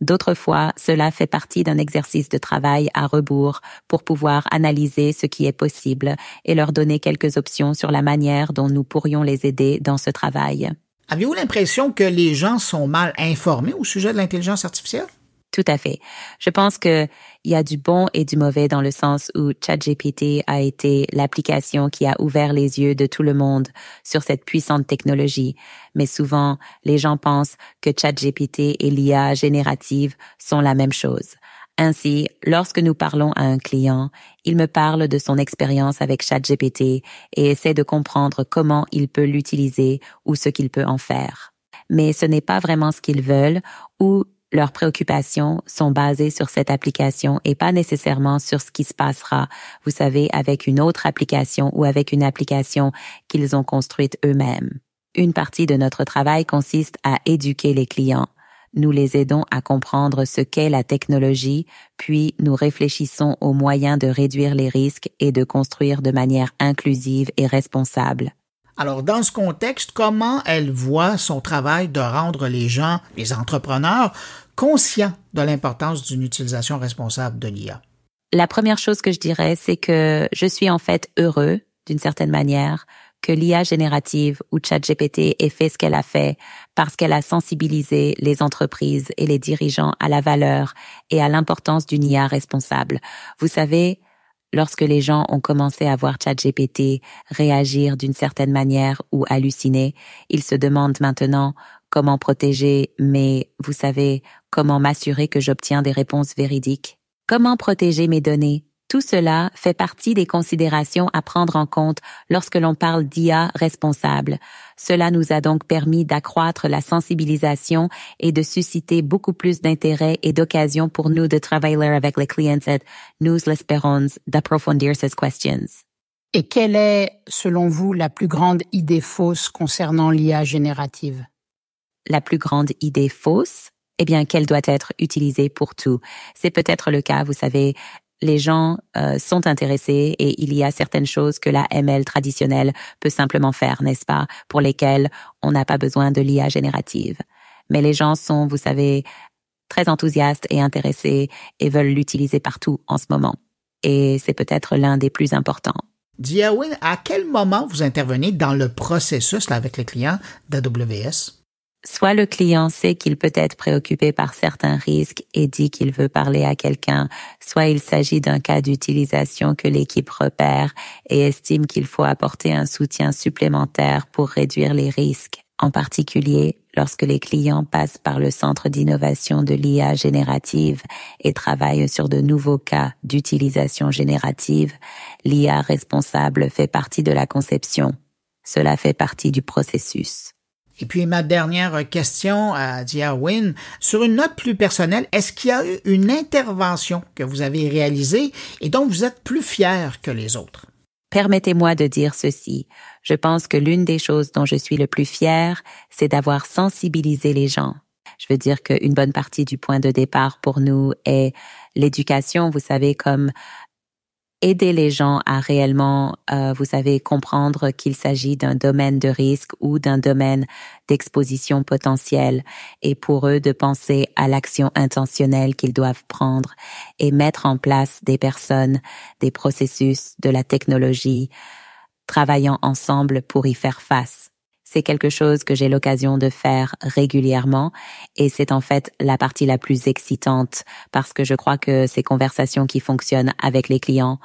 Speaker 6: D'autres fois, cela fait partie d'un exercice de travail à rebours pour pouvoir analyser ce qui est possible et leur donner quelques options sur la manière dont nous pourrions les aider dans ce travail.
Speaker 1: Avez-vous l'impression que les gens sont mal informés au sujet de l'intelligence artificielle?
Speaker 6: Tout à fait. Je pense que il y a du bon et du mauvais dans le sens où ChatGPT a été l'application qui a ouvert les yeux de tout le monde sur cette puissante technologie. Mais souvent, les gens pensent que ChatGPT et l'IA générative sont la même chose. Ainsi, lorsque nous parlons à un client, il me parle de son expérience avec ChatGPT et essaie de comprendre comment il peut l'utiliser ou ce qu'il peut en faire. Mais ce n'est pas vraiment ce qu'ils veulent ou leurs préoccupations sont basées sur cette application et pas nécessairement sur ce qui se passera, vous savez, avec une autre application ou avec une application qu'ils ont construite eux-mêmes. Une partie de notre travail consiste à éduquer les clients. Nous les aidons à comprendre ce qu'est la technologie, puis nous réfléchissons aux moyens de réduire les risques et de construire de manière inclusive et responsable.
Speaker 1: Alors, dans ce contexte, comment elle voit son travail de rendre les gens, les entrepreneurs, conscients de l'importance d'une utilisation responsable de l'IA?
Speaker 6: La première chose que je dirais, c'est que je suis en fait heureux, d'une certaine manière, que l'IA générative ou ChatGPT ait fait ce qu'elle a fait parce qu'elle a sensibilisé les entreprises et les dirigeants à la valeur et à l'importance d'une IA responsable. Vous savez, lorsque les gens ont commencé à voir ChatGPT réagir d'une certaine manière ou halluciner, ils se demandent maintenant comment protéger mais vous savez, comment m'assurer que j'obtiens des réponses véridiques. Comment protéger mes données? Tout cela fait partie des considérations à prendre en compte lorsque l'on parle d'IA responsable. Cela nous a donc permis d'accroître la sensibilisation et de susciter beaucoup plus d'intérêt et d'occasions pour nous de travailler avec les clients et nous l'espérons d'approfondir ces questions.
Speaker 3: Et quelle est, selon vous, la plus grande idée fausse concernant l'IA générative?
Speaker 6: La plus grande idée fausse? eh bien, qu'elle doit être utilisée pour tout. C'est peut-être le cas, vous savez, les gens euh, sont intéressés et il y a certaines choses que la ML traditionnelle peut simplement faire, n'est-ce pas, pour lesquelles on n'a pas besoin de l'IA générative. Mais les gens sont, vous savez, très enthousiastes et intéressés et veulent l'utiliser partout en ce moment. et c'est peut-être l'un des plus importants.
Speaker 1: Diawin, à quel moment vous intervenez dans le processus là, avec les clients d'AWS?
Speaker 6: Soit le client sait qu'il peut être préoccupé par certains risques et dit qu'il veut parler à quelqu'un, soit il s'agit d'un cas d'utilisation que l'équipe repère et estime qu'il faut apporter un soutien supplémentaire pour réduire les risques. En particulier, lorsque les clients passent par le centre d'innovation de l'IA générative et travaillent sur de nouveaux cas d'utilisation générative, l'IA responsable fait partie de la conception. Cela fait partie du processus.
Speaker 1: Et puis ma dernière question à Diawin, sur une note plus personnelle, est-ce qu'il y a eu une intervention que vous avez réalisée et dont vous êtes plus fier que les autres?
Speaker 6: Permettez-moi de dire ceci. Je pense que l'une des choses dont je suis le plus fier, c'est d'avoir sensibilisé les gens. Je veux dire qu'une bonne partie du point de départ pour nous est l'éducation, vous savez, comme aider les gens à réellement, euh, vous savez, comprendre qu'il s'agit d'un domaine de risque ou d'un domaine d'exposition potentielle et pour eux de penser à l'action intentionnelle qu'ils doivent prendre et mettre en place des personnes, des processus, de la technologie, travaillant ensemble pour y faire face. C'est quelque chose que j'ai l'occasion de faire régulièrement et c'est en fait la partie la plus excitante parce que je crois que ces conversations qui fonctionnent avec les clients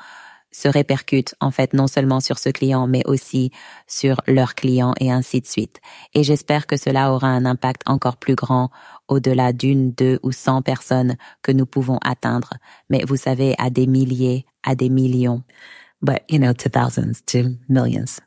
Speaker 6: se répercutent en fait non seulement sur ce client mais aussi sur leurs clients et ainsi de suite. Et j'espère que cela aura un impact encore plus grand au-delà d'une, deux ou cent personnes que nous pouvons atteindre. Mais vous savez, à des milliers, à des millions. But, you know, to thousands, to millions.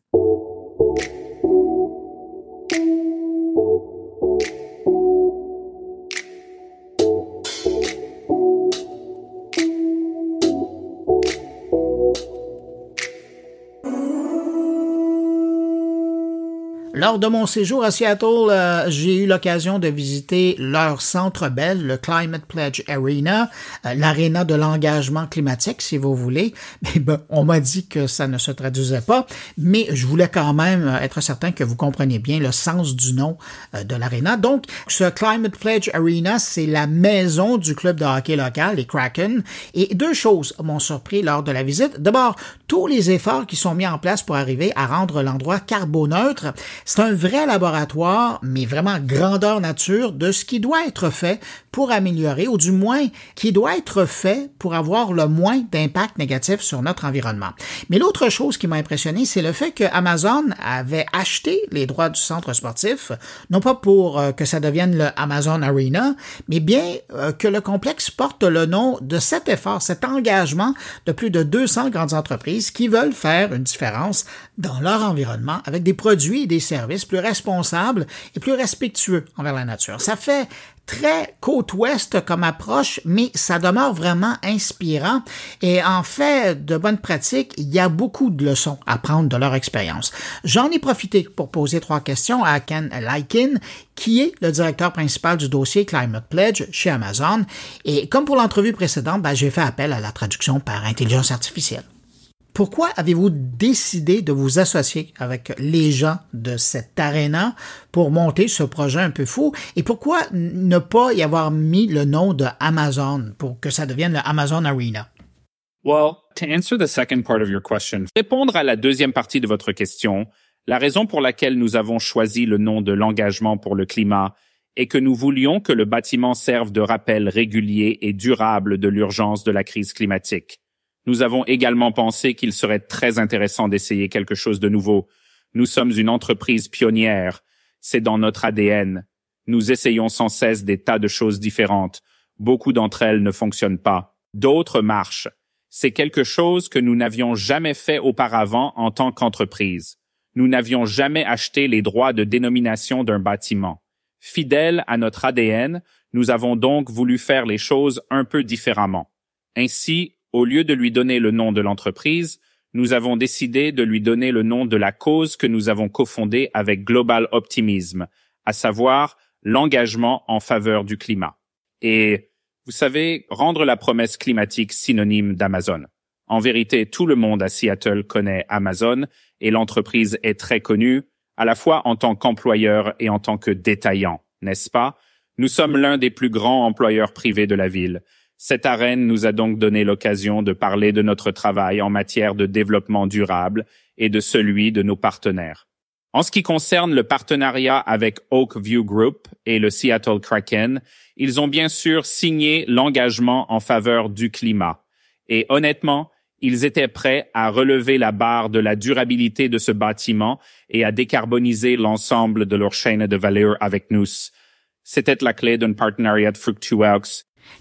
Speaker 1: Lors de mon séjour à Seattle, euh, j'ai eu l'occasion de visiter leur centre belle, le Climate Pledge Arena, euh, de l'engagement climatique, si vous voulez. Mais ben, on m'a dit que ça ne se traduisait pas, mais je voulais quand même être certain que vous compreniez bien le sens du nom euh, de l'aréna. Donc, ce Climate Pledge Arena, c'est la maison du club de hockey local, les Kraken. Et deux choses m'ont surpris lors de la visite. D'abord, tous les efforts qui sont mis en place pour arriver à rendre l'endroit carboneutre. C'est un vrai laboratoire, mais vraiment grandeur nature, de ce qui doit être fait pour améliorer, ou du moins qui doit être fait pour avoir le moins d'impact négatif sur notre environnement. Mais l'autre chose qui m'a impressionné, c'est le fait que Amazon avait acheté les droits du centre sportif, non pas pour euh, que ça devienne le Amazon Arena, mais bien euh, que le complexe porte le nom de cet effort, cet engagement de plus de 200 grandes entreprises qui veulent faire une différence dans leur environnement avec des produits et des services plus responsables et plus respectueux envers la nature. Ça fait très côte ouest comme approche, mais ça demeure vraiment inspirant. Et en fait, de bonnes pratiques, il y a beaucoup de leçons à prendre de leur expérience. J'en ai profité pour poser trois questions à Ken Lykin, qui est le directeur principal du dossier Climate Pledge chez Amazon. Et comme pour l'entrevue précédente, ben, j'ai fait appel à la traduction par intelligence artificielle. Pourquoi avez-vous décidé de vous associer avec les gens de cette arena pour monter ce projet un peu fou? Et pourquoi ne pas y avoir mis le nom de Amazon pour que ça devienne le Amazon Arena?
Speaker 7: Well, to answer the second part of your question, répondre à la deuxième partie de votre question, la raison pour laquelle nous avons choisi le nom de l'engagement pour le climat est que nous voulions que le bâtiment serve de rappel régulier et durable de l'urgence de la crise climatique. Nous avons également pensé qu'il serait très intéressant d'essayer quelque chose de nouveau. Nous sommes une entreprise pionnière. C'est dans notre ADN. Nous essayons sans cesse des tas de choses différentes. Beaucoup d'entre elles ne fonctionnent pas. D'autres marchent. C'est quelque chose que nous n'avions jamais fait auparavant en tant qu'entreprise. Nous n'avions jamais acheté les droits de dénomination d'un bâtiment. Fidèles à notre ADN, nous avons donc voulu faire les choses un peu différemment. Ainsi, au lieu de lui donner le nom de l'entreprise, nous avons décidé de lui donner le nom de la cause que nous avons cofondée avec Global Optimism, à savoir l'engagement en faveur du climat. Et vous savez, rendre la promesse climatique synonyme d'Amazon. En vérité, tout le monde à Seattle connaît Amazon et l'entreprise est très connue, à la fois en tant qu'employeur et en tant que détaillant, n'est-ce pas? Nous sommes l'un des plus grands employeurs privés de la ville Cette arène nous a donc donné l'occasion de parler de notre travail en matière de développement durable et de celui de nos partenaires. En ce qui concerne le partenariat avec Oak View Group et le Seattle Kraken, ils ont bien sûr signé l'engagement en faveur du climat. Et honnêtement, ils étaient prêts à relever la barre de la durabilité de ce bâtiment et à décarboniser l'ensemble de leur chaîne de valeur avec nous. C'était la clé d'un partenariat fructueux.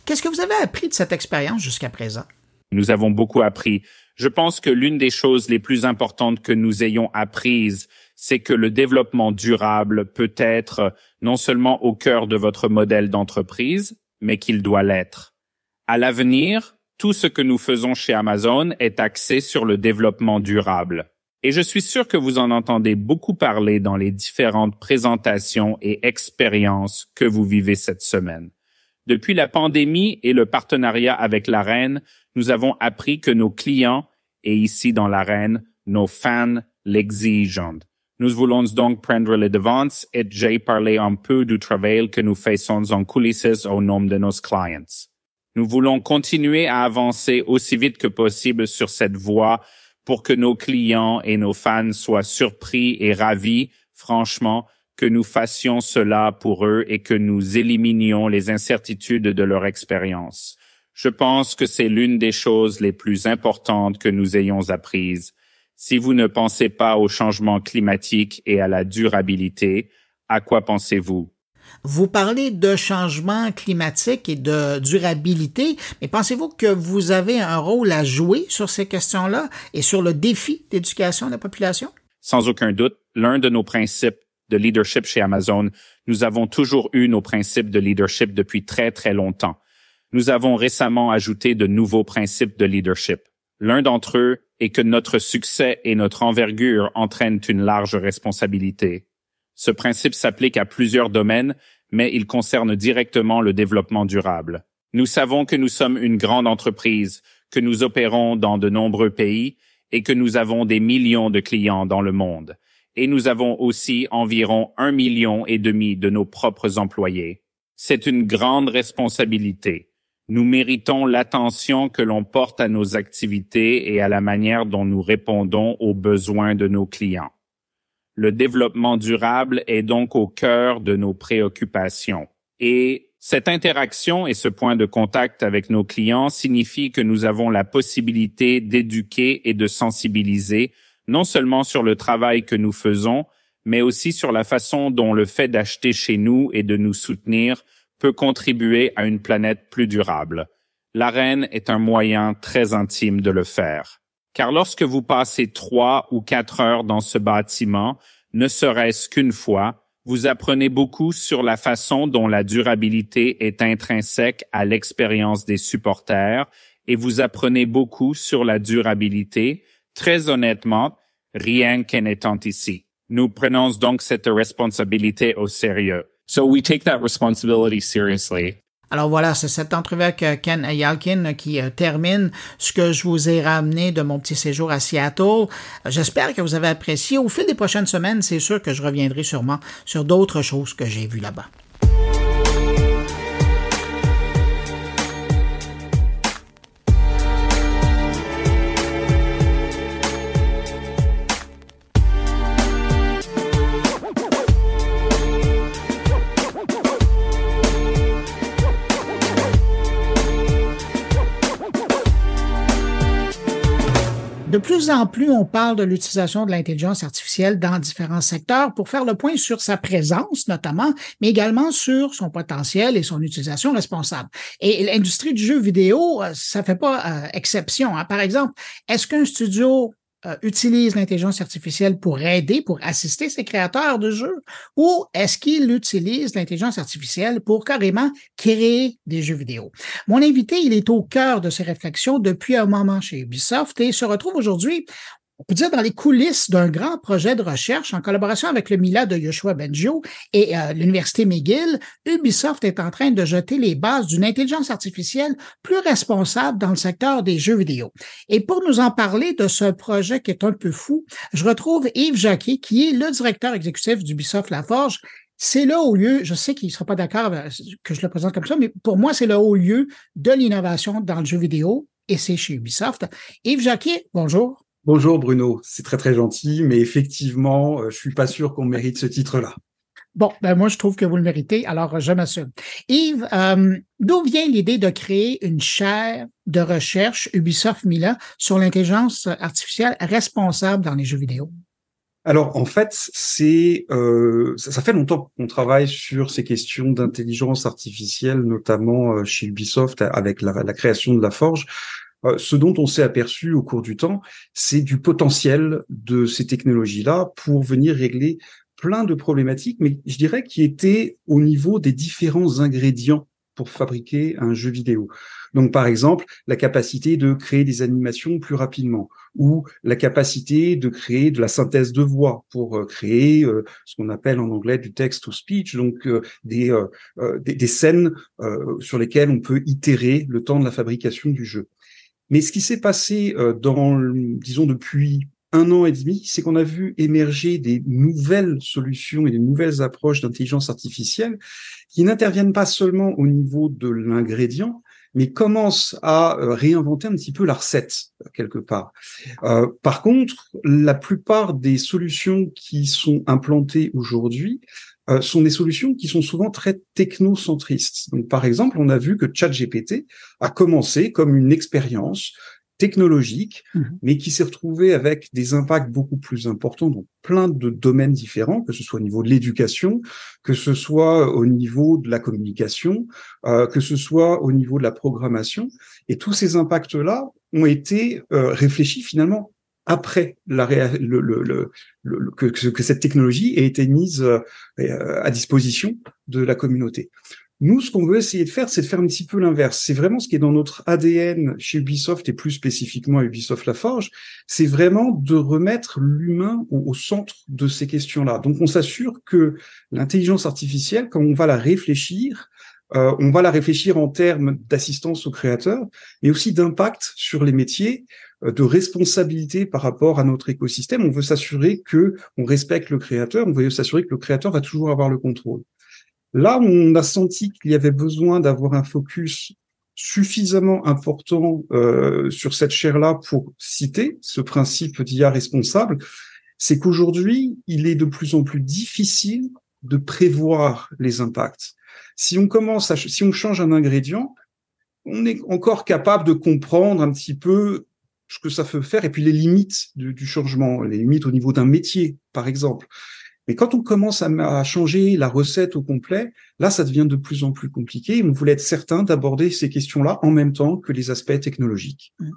Speaker 1: Qu'est-ce que vous avez appris de cette expérience jusqu'à présent?
Speaker 7: Nous avons beaucoup appris. Je pense que l'une des choses les plus importantes que nous ayons apprises, c'est que le développement durable peut être non seulement au cœur de votre modèle d'entreprise, mais qu'il doit l'être. À l'avenir, tout ce que nous faisons chez Amazon est axé sur le développement durable. Et je suis sûr que vous en entendez beaucoup parler dans les différentes présentations et expériences que vous vivez cette semaine. Depuis la pandémie et le partenariat avec la Reine, nous avons appris que nos clients, et ici dans la Reine, nos fans l'exigent. Nous voulons donc prendre les devants et j'ai parlé un peu du travail que nous faisons en coulisses au nom de nos clients. Nous voulons continuer à avancer aussi vite que possible sur cette voie pour que nos clients et nos fans soient surpris et ravis, franchement, que nous fassions cela pour eux et que nous éliminions les incertitudes de leur expérience. Je pense que c'est l'une des choses les plus importantes que nous ayons apprises. Si vous ne pensez pas au changement climatique et à la durabilité, à quoi pensez-vous?
Speaker 1: Vous parlez de changement climatique et de durabilité, mais pensez-vous que vous avez un rôle à jouer sur ces questions-là et sur le défi d'éducation de la population?
Speaker 7: Sans aucun doute, l'un de nos principes de leadership chez Amazon, nous avons toujours eu nos principes de leadership depuis très très longtemps. Nous avons récemment ajouté de nouveaux principes de leadership. L'un d'entre eux est que notre succès et notre envergure entraînent une large responsabilité. Ce principe s'applique à plusieurs domaines, mais il concerne directement le développement durable. Nous savons que nous sommes une grande entreprise, que nous opérons dans de nombreux pays et que nous avons des millions de clients dans le monde et nous avons aussi environ un million et demi de nos propres employés. C'est une grande responsabilité. Nous méritons l'attention que l'on porte à nos activités et à la manière dont nous répondons aux besoins de nos clients. Le développement durable est donc au cœur de nos préoccupations. Et cette interaction et ce point de contact avec nos clients signifie que nous avons la possibilité d'éduquer et de sensibiliser non seulement sur le travail que nous faisons, mais aussi sur la façon dont le fait d'acheter chez nous et de nous soutenir peut contribuer à une planète plus durable. L'arène est un moyen très intime de le faire. Car lorsque vous passez trois ou quatre heures dans ce bâtiment, ne serait-ce qu'une fois, vous apprenez beaucoup sur la façon dont la durabilité est intrinsèque à l'expérience des supporters et vous apprenez beaucoup sur la durabilité, Très honnêtement, rien qu'en étant ici. Nous prenons donc cette responsabilité au sérieux.
Speaker 8: So we take that responsibility seriously.
Speaker 1: Alors voilà, c'est cette entrevue avec euh, Ken Yalkin qui euh, termine ce que je vous ai ramené de mon petit séjour à Seattle. J'espère que vous avez apprécié. Au fil des prochaines semaines, c'est sûr que je reviendrai sûrement sur d'autres choses que j'ai vues là-bas. De plus en plus, on parle de l'utilisation de l'intelligence artificielle dans différents secteurs pour faire le point sur sa présence notamment, mais également sur son potentiel et son utilisation responsable. Et l'industrie du jeu vidéo, euh, ça fait pas euh, exception. Hein. Par exemple, est-ce qu'un studio euh, utilise l'intelligence artificielle pour aider, pour assister ses créateurs de jeux, ou est-ce qu'il utilise l'intelligence artificielle pour carrément créer des jeux vidéo? Mon invité, il est au cœur de ces réflexions depuis un moment chez Ubisoft et se retrouve aujourd'hui on peut dire dans les coulisses d'un grand projet de recherche en collaboration avec le MILA de Yoshua Benjo et euh, l'Université McGill, Ubisoft est en train de jeter les bases d'une intelligence artificielle plus responsable dans le secteur des jeux vidéo. Et pour nous en parler de ce projet qui est un peu fou, je retrouve Yves Jacquet, qui est le directeur exécutif d'Ubisoft Laforge. c'est le haut lieu, je sais qu'il ne sera pas d'accord que je le présente comme ça, mais pour moi, c'est le haut lieu de l'innovation dans le jeu vidéo et c'est chez Ubisoft. Yves Jacquet, bonjour.
Speaker 9: Bonjour Bruno, c'est très très gentil, mais effectivement, euh, je suis pas sûr qu'on mérite ce titre-là.
Speaker 1: Bon, ben moi je trouve que vous le méritez, alors je m'assume. Yves, euh, d'où vient l'idée de créer une chaire de recherche Ubisoft Mila sur l'intelligence artificielle responsable dans les jeux vidéo?
Speaker 9: Alors en fait, c'est euh, ça, fait longtemps qu'on travaille sur ces questions d'intelligence artificielle, notamment euh, chez Ubisoft avec la, la création de la Forge. Euh, ce dont on s'est aperçu au cours du temps, c'est du potentiel de ces technologies-là pour venir régler plein de problématiques, mais je dirais qui étaient au niveau des différents ingrédients pour fabriquer un jeu vidéo. Donc, par exemple, la capacité de créer des animations plus rapidement, ou la capacité de créer de la synthèse de voix pour euh, créer euh, ce qu'on appelle en anglais du text to speech, donc des, des, scènes sur lesquelles on peut itérer le temps de la fabrication du jeu. Mais ce qui s'est passé dans, disons, depuis un an et demi, c'est qu'on a vu émerger des nouvelles solutions et des nouvelles approches d'intelligence artificielle qui n'interviennent pas seulement au niveau de l'ingrédient, mais commencent à euh, réinventer un petit peu la recette quelque part. Euh, par contre, la plupart des solutions qui sont implantées aujourd'hui euh, sont des solutions qui sont souvent très technocentristes. Donc, par exemple, on a vu que ChatGPT a commencé comme une expérience technologique, mhm. mais qui s'est retrouvé avec des impacts beaucoup plus importants dans plein de domaines différents, que ce soit au niveau de l'éducation, que ce soit au niveau de la communication, euh, que ce soit au niveau de la programmation. Et tous ces impacts-là ont été euh, réfléchis finalement après la le, le, le, que, que, cette technologie ait été mise euh, à disposition de la communauté. Nous, ce qu'on veut essayer de faire, c'est de faire un petit peu l'inverse. C'est vraiment ce qui est dans notre ADN chez Ubisoft et plus spécifiquement à Ubisoft Laforge, c'est vraiment de remettre l'humain au, centre de ces questions-là. Donc, on s'assure que l'intelligence artificielle, quand on va la réfléchir, euh, on va la réfléchir en termes d'assistance aux créateurs, mais aussi d'impact sur les métiers, euh, de responsabilité par rapport à notre écosystème. On veut s'assurer que on respecte le créateur, on veut s'assurer que le créateur va toujours avoir le contrôle. Là, on a senti qu'il y avait besoin d'avoir un focus suffisamment important euh, sur cette chaire-là pour citer ce principe d'IA responsable, c'est qu'aujourd'hui, il est de plus en plus difficile de prévoir les impacts. Si on commence à, si on change un ingrédient, on est encore capable de comprendre un petit peu ce que ça peut faire et puis les limites du, changement, les limites au niveau d'un métier, par exemple. Mais quand on commence à, changer la recette au complet, là, ça devient de plus en plus compliqué. on voulait être certain d'aborder ces questions-là en même temps que les aspects technologiques. Mmh.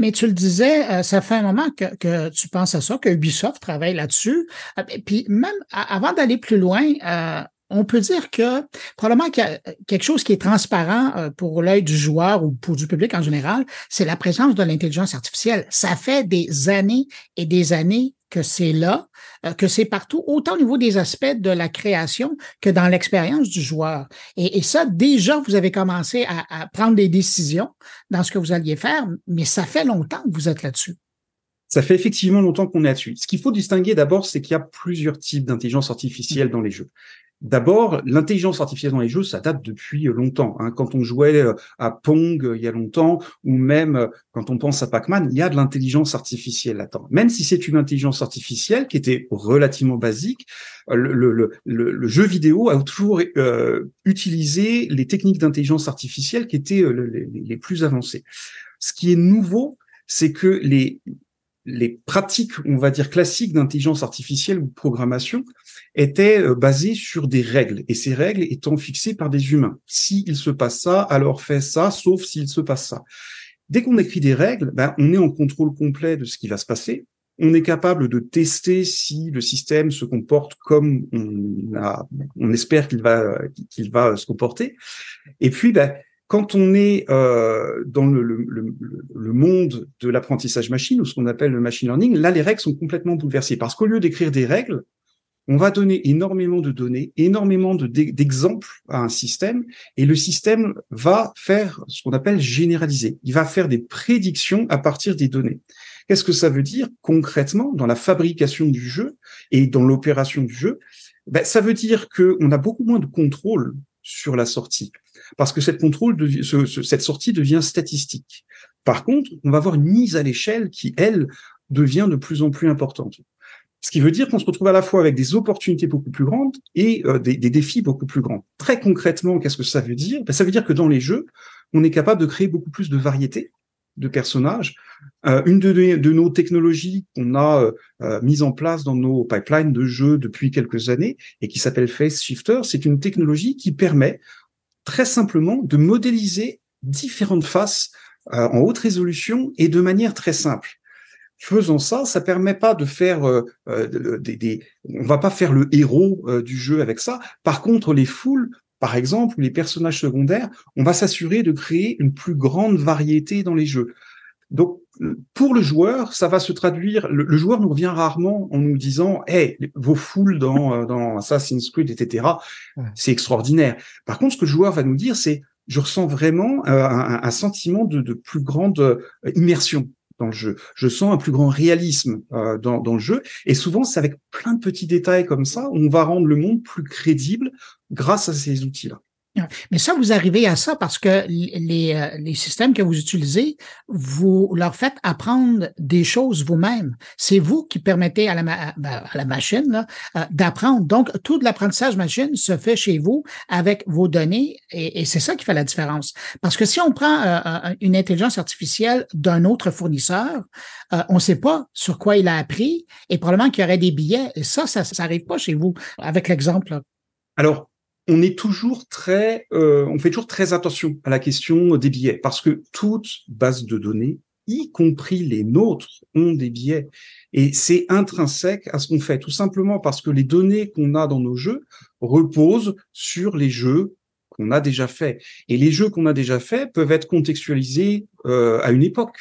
Speaker 1: Mais, tu le disais, euh, ça fait un moment que, que, tu penses à ça, que Ubisoft travaille là-dessus. Euh, puis même avant d'aller plus loin, euh, on peut dire que probablement a quelque chose qui est transparent pour l'œil du joueur ou pour du public en général, c'est la présence de l'intelligence artificielle. Ça fait des années et des années que c'est là, euh, que c'est partout, autant au niveau des aspects de la création que dans l'expérience du joueur. Et, ça, déjà, vous avez commencé à, prendre des décisions dans ce que vous alliez faire, mais ça fait longtemps que vous êtes là-dessus.
Speaker 9: Ça fait effectivement longtemps qu'on est là-dessus. Ce qu'il faut distinguer d'abord, c'est qu'il y a plusieurs types d'intelligence artificielle dans les jeux. D'abord, l'intelligence artificielle dans les jeux, ça date depuis longtemps. Hein. Quand on jouait euh, à Pong euh, il y a longtemps, ou même euh, quand on pense à Pac-Man, il y a de l'intelligence artificielle là-dedans. Même si c'est une intelligence artificielle qui était relativement basique, le, jeu vidéo a toujours utilisé les techniques d'intelligence artificielle qui étaient les plus avancées. Ce qui est nouveau, c'est que les, les pratiques, on va dire classiques d'intelligence artificielle ou de programmation étaient euh, basées sur des règles et ces règles étant fixées par des humains. S'il se passe ça, alors fais ça, sauf s'il se passe ça. Dès qu'on écrit des règles, ben, on est en contrôle complet de ce qui va se passer. On est capable de tester si le système se comporte comme on, a, on espère qu'il va, qu'il va se comporter. Et puis, ben, quand on est euh, dans le, monde de l'apprentissage machine, ou ce qu'on appelle le machine learning, là, les règles sont complètement bouleversées. Parce qu'au lieu d'écrire des règles, on va donner énormément de données, énormément d'exemples à un système, et le système va faire ce qu'on appelle généraliser. Il va faire des prédictions à partir des données. Qu'est-ce que ça veut dire concrètement dans la fabrication du jeu et dans l'opération du jeu? Ben, ça veut dire qu'on a beaucoup moins de contrôle sur la sortie, parce que cette contrôle, cette sortie devient statistique. Par contre, on va avoir une mise à l'échelle qui, elle, devient de plus en plus importante. Ce qui veut dire qu'on se retrouve à la fois avec des opportunités beaucoup plus grandes et euh, des, des, défis beaucoup plus grands. Très concrètement, qu'est-ce que ça veut dire? Ben, Ça veut dire que dans les jeux, on est capable de créer beaucoup plus de variétés de personnages. Euh, une de, de, nos technologies qu'on a euh, euh, mise en place dans nos pipelines de jeux depuis quelques années et qui s'appelle Face Shifter, c'est une technologie qui permet très simplement de modéliser différentes faces euh, en haute résolution et de manière très simple. Faisant ça, ça permet pas de faire des, des, on va pas faire le héros du jeu avec ça. Par contre, les foules par exemple, les personnages secondaires, on va s'assurer de créer une plus grande variété dans les jeux. Donc, pour le joueur, ça va se traduire. Le, joueur nous revient rarement en nous disant "Hey, vos foules dans, euh, dans Assassin's Creed, etc. C'est extraordinaire." Par contre, ce que le joueur va nous dire, c'est "Je ressens vraiment euh, un, sentiment de, de, plus grande euh, immersion." dans le jeu. Je sens un plus grand réalisme dans, dans, le jeu. Et souvent, c'est avec plein de petits détails comme ça, on va rendre le monde plus crédible, grâce à ces outils-là.
Speaker 1: Mais ça, vous arrivez à ça parce que les, euh, les, systèmes que vous utilisez, vous leur faites apprendre des choses vous-même. C'est vous qui permettez à la, ben, machine euh, d'apprendre. Donc, tout l'apprentissage machine se fait chez vous avec vos données et, et c'est ça qui fait la différence. Parce que si on prend euh, une intelligence artificielle d'un autre fournisseur, on ne sait pas sur quoi il a appris et probablement qu'il y aurait des billets. Et ça, ça n'arrive pas chez vous avec l'exemple.
Speaker 9: Alors, euh, on fait toujours très attention à la question des billets parce que toute base de données, y compris les nôtres, ont des billets et c'est intrinsèque à ce qu'on fait, tout simplement parce que les données qu'on a dans nos jeux reposent sur les jeux qu'on a déjà faits et les jeux qu'on a déjà faits peuvent être contextualisés euh, à une époque,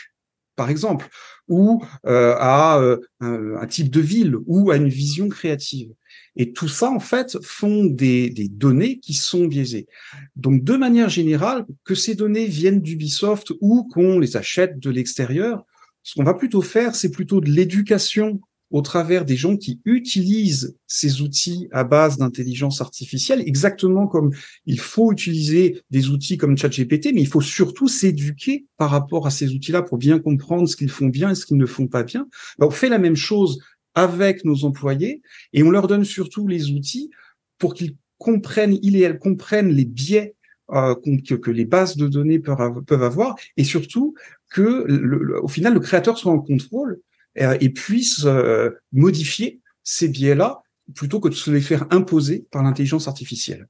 Speaker 9: par exemple, ou euh, à un type de ville ou à une vision créative. Et tout ça, en fait, font des, données qui sont biaisées. Donc, de manière générale, que ces données viennent d'Ubisoft ou qu'on les achète de l'extérieur, ce qu'on va plutôt faire, c'est plutôt de l'éducation au travers des gens qui utilisent ces outils à base d'intelligence artificielle, exactement comme il faut utiliser des outils comme ChatGPT, mais il faut surtout s'éduquer par rapport à ces outils-là pour bien comprendre ce qu'ils font bien et ce qu'ils ne font pas bien. Ben, on fait la même chose avec nos employés et on leur donne surtout les outils pour qu'ils comprennent, ils et elles comprennent les biais euh, que, les bases de données peuvent avoir et surtout que au final le créateur soit en contrôle euh, et puisse euh, modifier ces biais-là plutôt que de se les faire imposer par l'intelligence artificielle.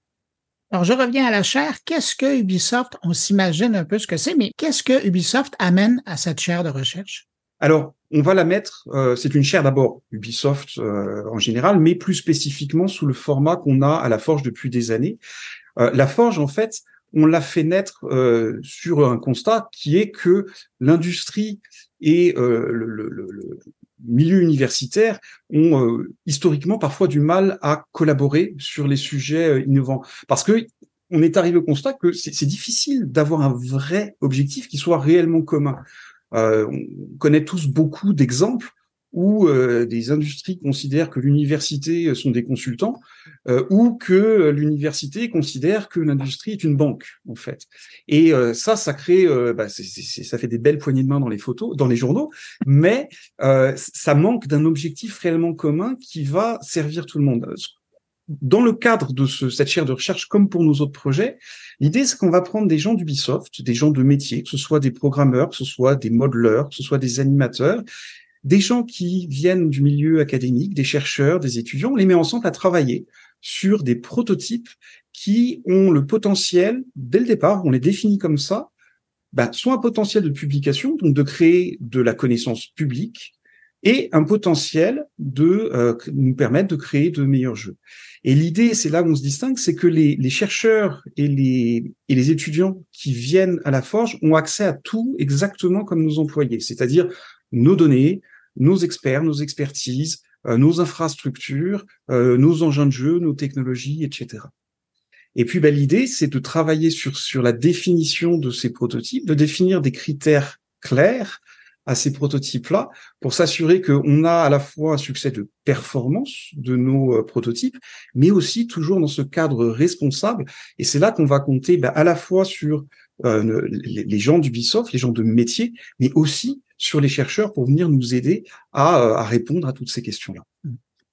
Speaker 1: Alors, je reviens à la chaire. Qu'est-ce que Ubisoft, on s'imagine un peu ce que c'est, mais qu'est-ce que Ubisoft amène à cette chaire de recherche?
Speaker 9: Alors, on va la mettre, euh, c'est une chaire d'abord Ubisoft euh, en général, mais plus spécifiquement sous le format qu'on a à la Forge depuis des années. Euh, la Forge, en fait, on l'a fait naître sur un constat qui est que l'industrie et le, le, le, milieu universitaire ont historiquement parfois du mal à collaborer sur les sujets innovants, parce que on est arrivé au constat que c'est difficile d'avoir un vrai objectif qui soit réellement commun. Euh, on connaît tous beaucoup d'exemples où euh, des industries considèrent que l'université sont des consultants, euh, ou que l'université considère que l'industrie est une banque, en fait. Et ça, bah, ça fait des belles poignées de main dans les photos, dans les journaux, mais ça manque d'un objectif réellement commun qui va servir tout le monde dans le cadre de ce, cette chaire de recherche, comme pour nos autres projets, l'idée c'est qu'on va prendre des gens d'Ubisoft, des gens de métier, que ce soit des programmeurs, que ce soit des modeleurs, que ce soit des animateurs, des gens qui viennent du milieu académique, des chercheurs, des étudiants, on les met ensemble à travailler sur des prototypes qui ont le potentiel, dès le départ, on les définit comme ça, bah, soit un potentiel de publication, donc de créer de la connaissance publique, et un potentiel de euh, nous permettre de créer de meilleurs jeux. Et l'idée, c'est là où on se distingue, c'est que les, les, chercheurs et les, et les étudiants qui viennent à la Forge ont accès à tout exactement comme nos employés, c'est-à-dire nos données, nos experts, nos expertises, euh, nos infrastructures, euh, nos engins de jeu, nos technologies, etc. Et puis, bah, l'idée, c'est de travailler sur, sur la définition de ces prototypes, de définir des critères clairs à ces prototypes-là pour s'assurer qu'on a à la fois un succès de performance de nos euh, prototypes, mais aussi toujours dans ce cadre responsable. Et c'est là qu'on va compter bah, à la fois sur euh, les, gens du d'Ubisoft, les gens de métier, mais aussi sur les chercheurs pour venir nous aider à, euh, répondre à toutes ces questions-là.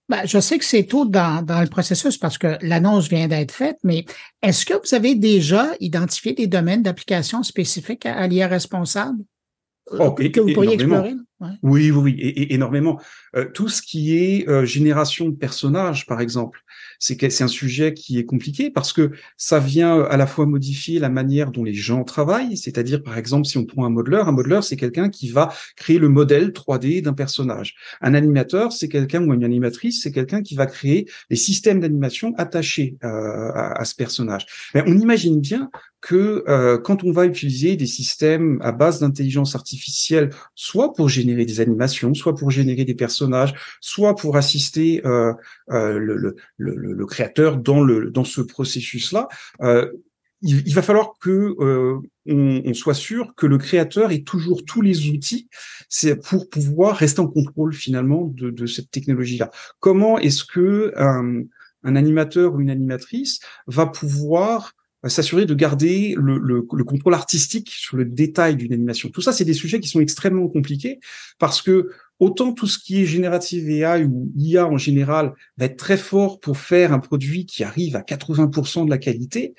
Speaker 1: Ben, je sais que c'est tôt dans, dans, le processus parce que l'annonce vient d'être faite, mais est-ce que vous avez déjà identifié des domaines d'application spécifiques à, à l'IA responsable?
Speaker 9: Oh, que, vous pourriez explorer Oui, oui, et, énormément. Euh, tout ce qui est euh, génération de personnages, par exemple, c'est c'est un sujet qui est compliqué parce que ça vient euh, à la fois modifier la manière dont les gens travaillent, c'est-à-dire par exemple si on prend un modeleur, un modeleur c'est quelqu'un qui va créer le modèle 3D d'un personnage. Un animateur c'est quelqu'un ou une animatrice c'est quelqu'un qui va créer les systèmes d'animation attachés euh, à, à, ce personnage. Mais on imagine bien que euh, quand on va utiliser des systèmes à base d'intelligence artificielle, soit pour générer des animations, soit pour générer des personnages, soit pour assister euh, euh, le, créateur dans, le, dans ce processus-là, euh, il, va falloir que on, soit sûr que le créateur ait toujours tous les outils pour pouvoir rester en contrôle finalement de, de cette technologie-là. Comment est-ce que un animateur ou une animatrice va pouvoir s'assurer de garder le, le, le, contrôle artistique sur le détail d'une animation. Tout ça, c'est des sujets qui sont extrêmement compliqués parce que autant tout ce qui est générative AI ou IA en général va être très fort pour faire un produit qui arrive à 80% de la qualité,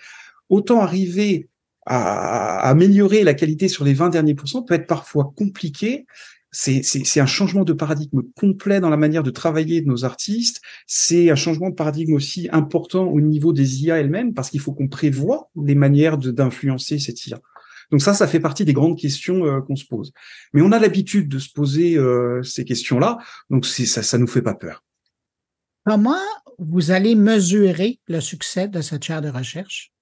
Speaker 9: autant arriver à, à améliorer la qualité sur les 20 derniers pourcents peut être parfois compliqué c'est un changement de paradigme complet dans la manière de travailler de nos artistes. C'est un changement de paradigme aussi important au niveau des IA elles-mêmes, parce qu'il faut qu'on prévoit les manières d'influencer cette IA. Donc ça, ça fait partie des grandes questions euh, qu'on se pose. Mais on a l'habitude de se poser euh, ces questions-là, donc ça, ça nous fait pas peur.
Speaker 1: Comment vous allez mesurer le succès de cette chaire de recherche?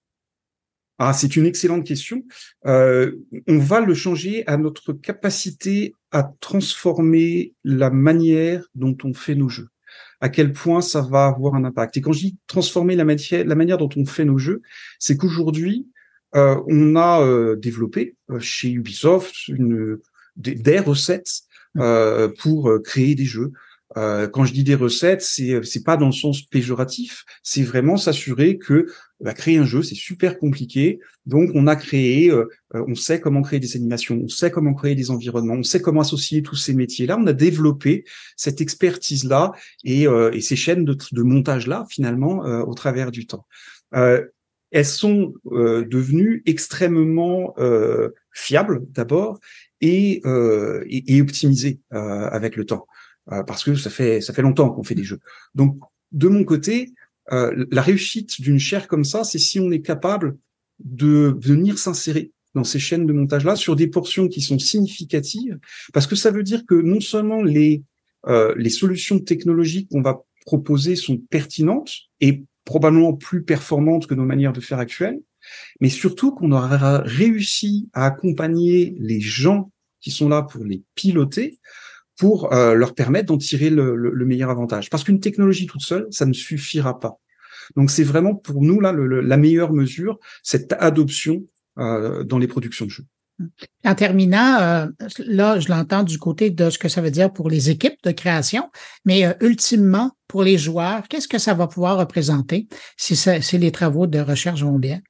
Speaker 9: Ah, c'est une excellente question. Euh, on va le changer à notre capacité à transformer la manière dont on fait nos jeux. À quel point ça va avoir un impact. Et quand je dis transformer la, matière, la manière dont on fait nos jeux, c'est qu'aujourd'hui, euh, on a euh, développé chez Ubisoft une, des, des recettes euh, pour créer des jeux. Euh, quand je dis des recettes, c'est c'est pas dans le sens péjoratif, c'est vraiment s'assurer que bah, créer un jeu c'est super compliqué. Donc on a créé, euh, euh, on sait comment créer des animations, on sait comment créer des environnements, on sait comment associer tous ces métiers-là. On a développé cette expertise-là et, et ces chaînes de, montage-là finalement au travers du temps. elles sont devenues extrêmement fiables d'abord et, et, et optimisées avec le temps. Euh, parce que ça fait ça fait longtemps qu'on fait des jeux. Donc de mon côté, euh, la réussite d'une chaire comme ça, c'est si on est capable de venir s'insérer dans ces chaînes de montage là sur des portions qui sont significatives, parce que ça veut dire que non seulement les euh, les solutions technologiques qu'on va proposer sont pertinentes et probablement plus performantes que nos manières de faire actuelles, mais surtout qu'on aura réussi à accompagner les gens qui sont là pour les piloter pour euh, leur permettre d'en tirer le, le, meilleur avantage. Parce qu'une technologie toute seule, ça ne suffira pas. Donc c'est vraiment pour nous là le, la meilleure mesure, cette adoption euh, dans les productions de jeux.
Speaker 1: En terminant, euh, là, je l'entends du côté de ce que ça veut dire pour les équipes de création, mais euh, ultimement, pour les joueurs, qu'est-ce que ça va pouvoir représenter si, ça, si les travaux de recherche vont bien?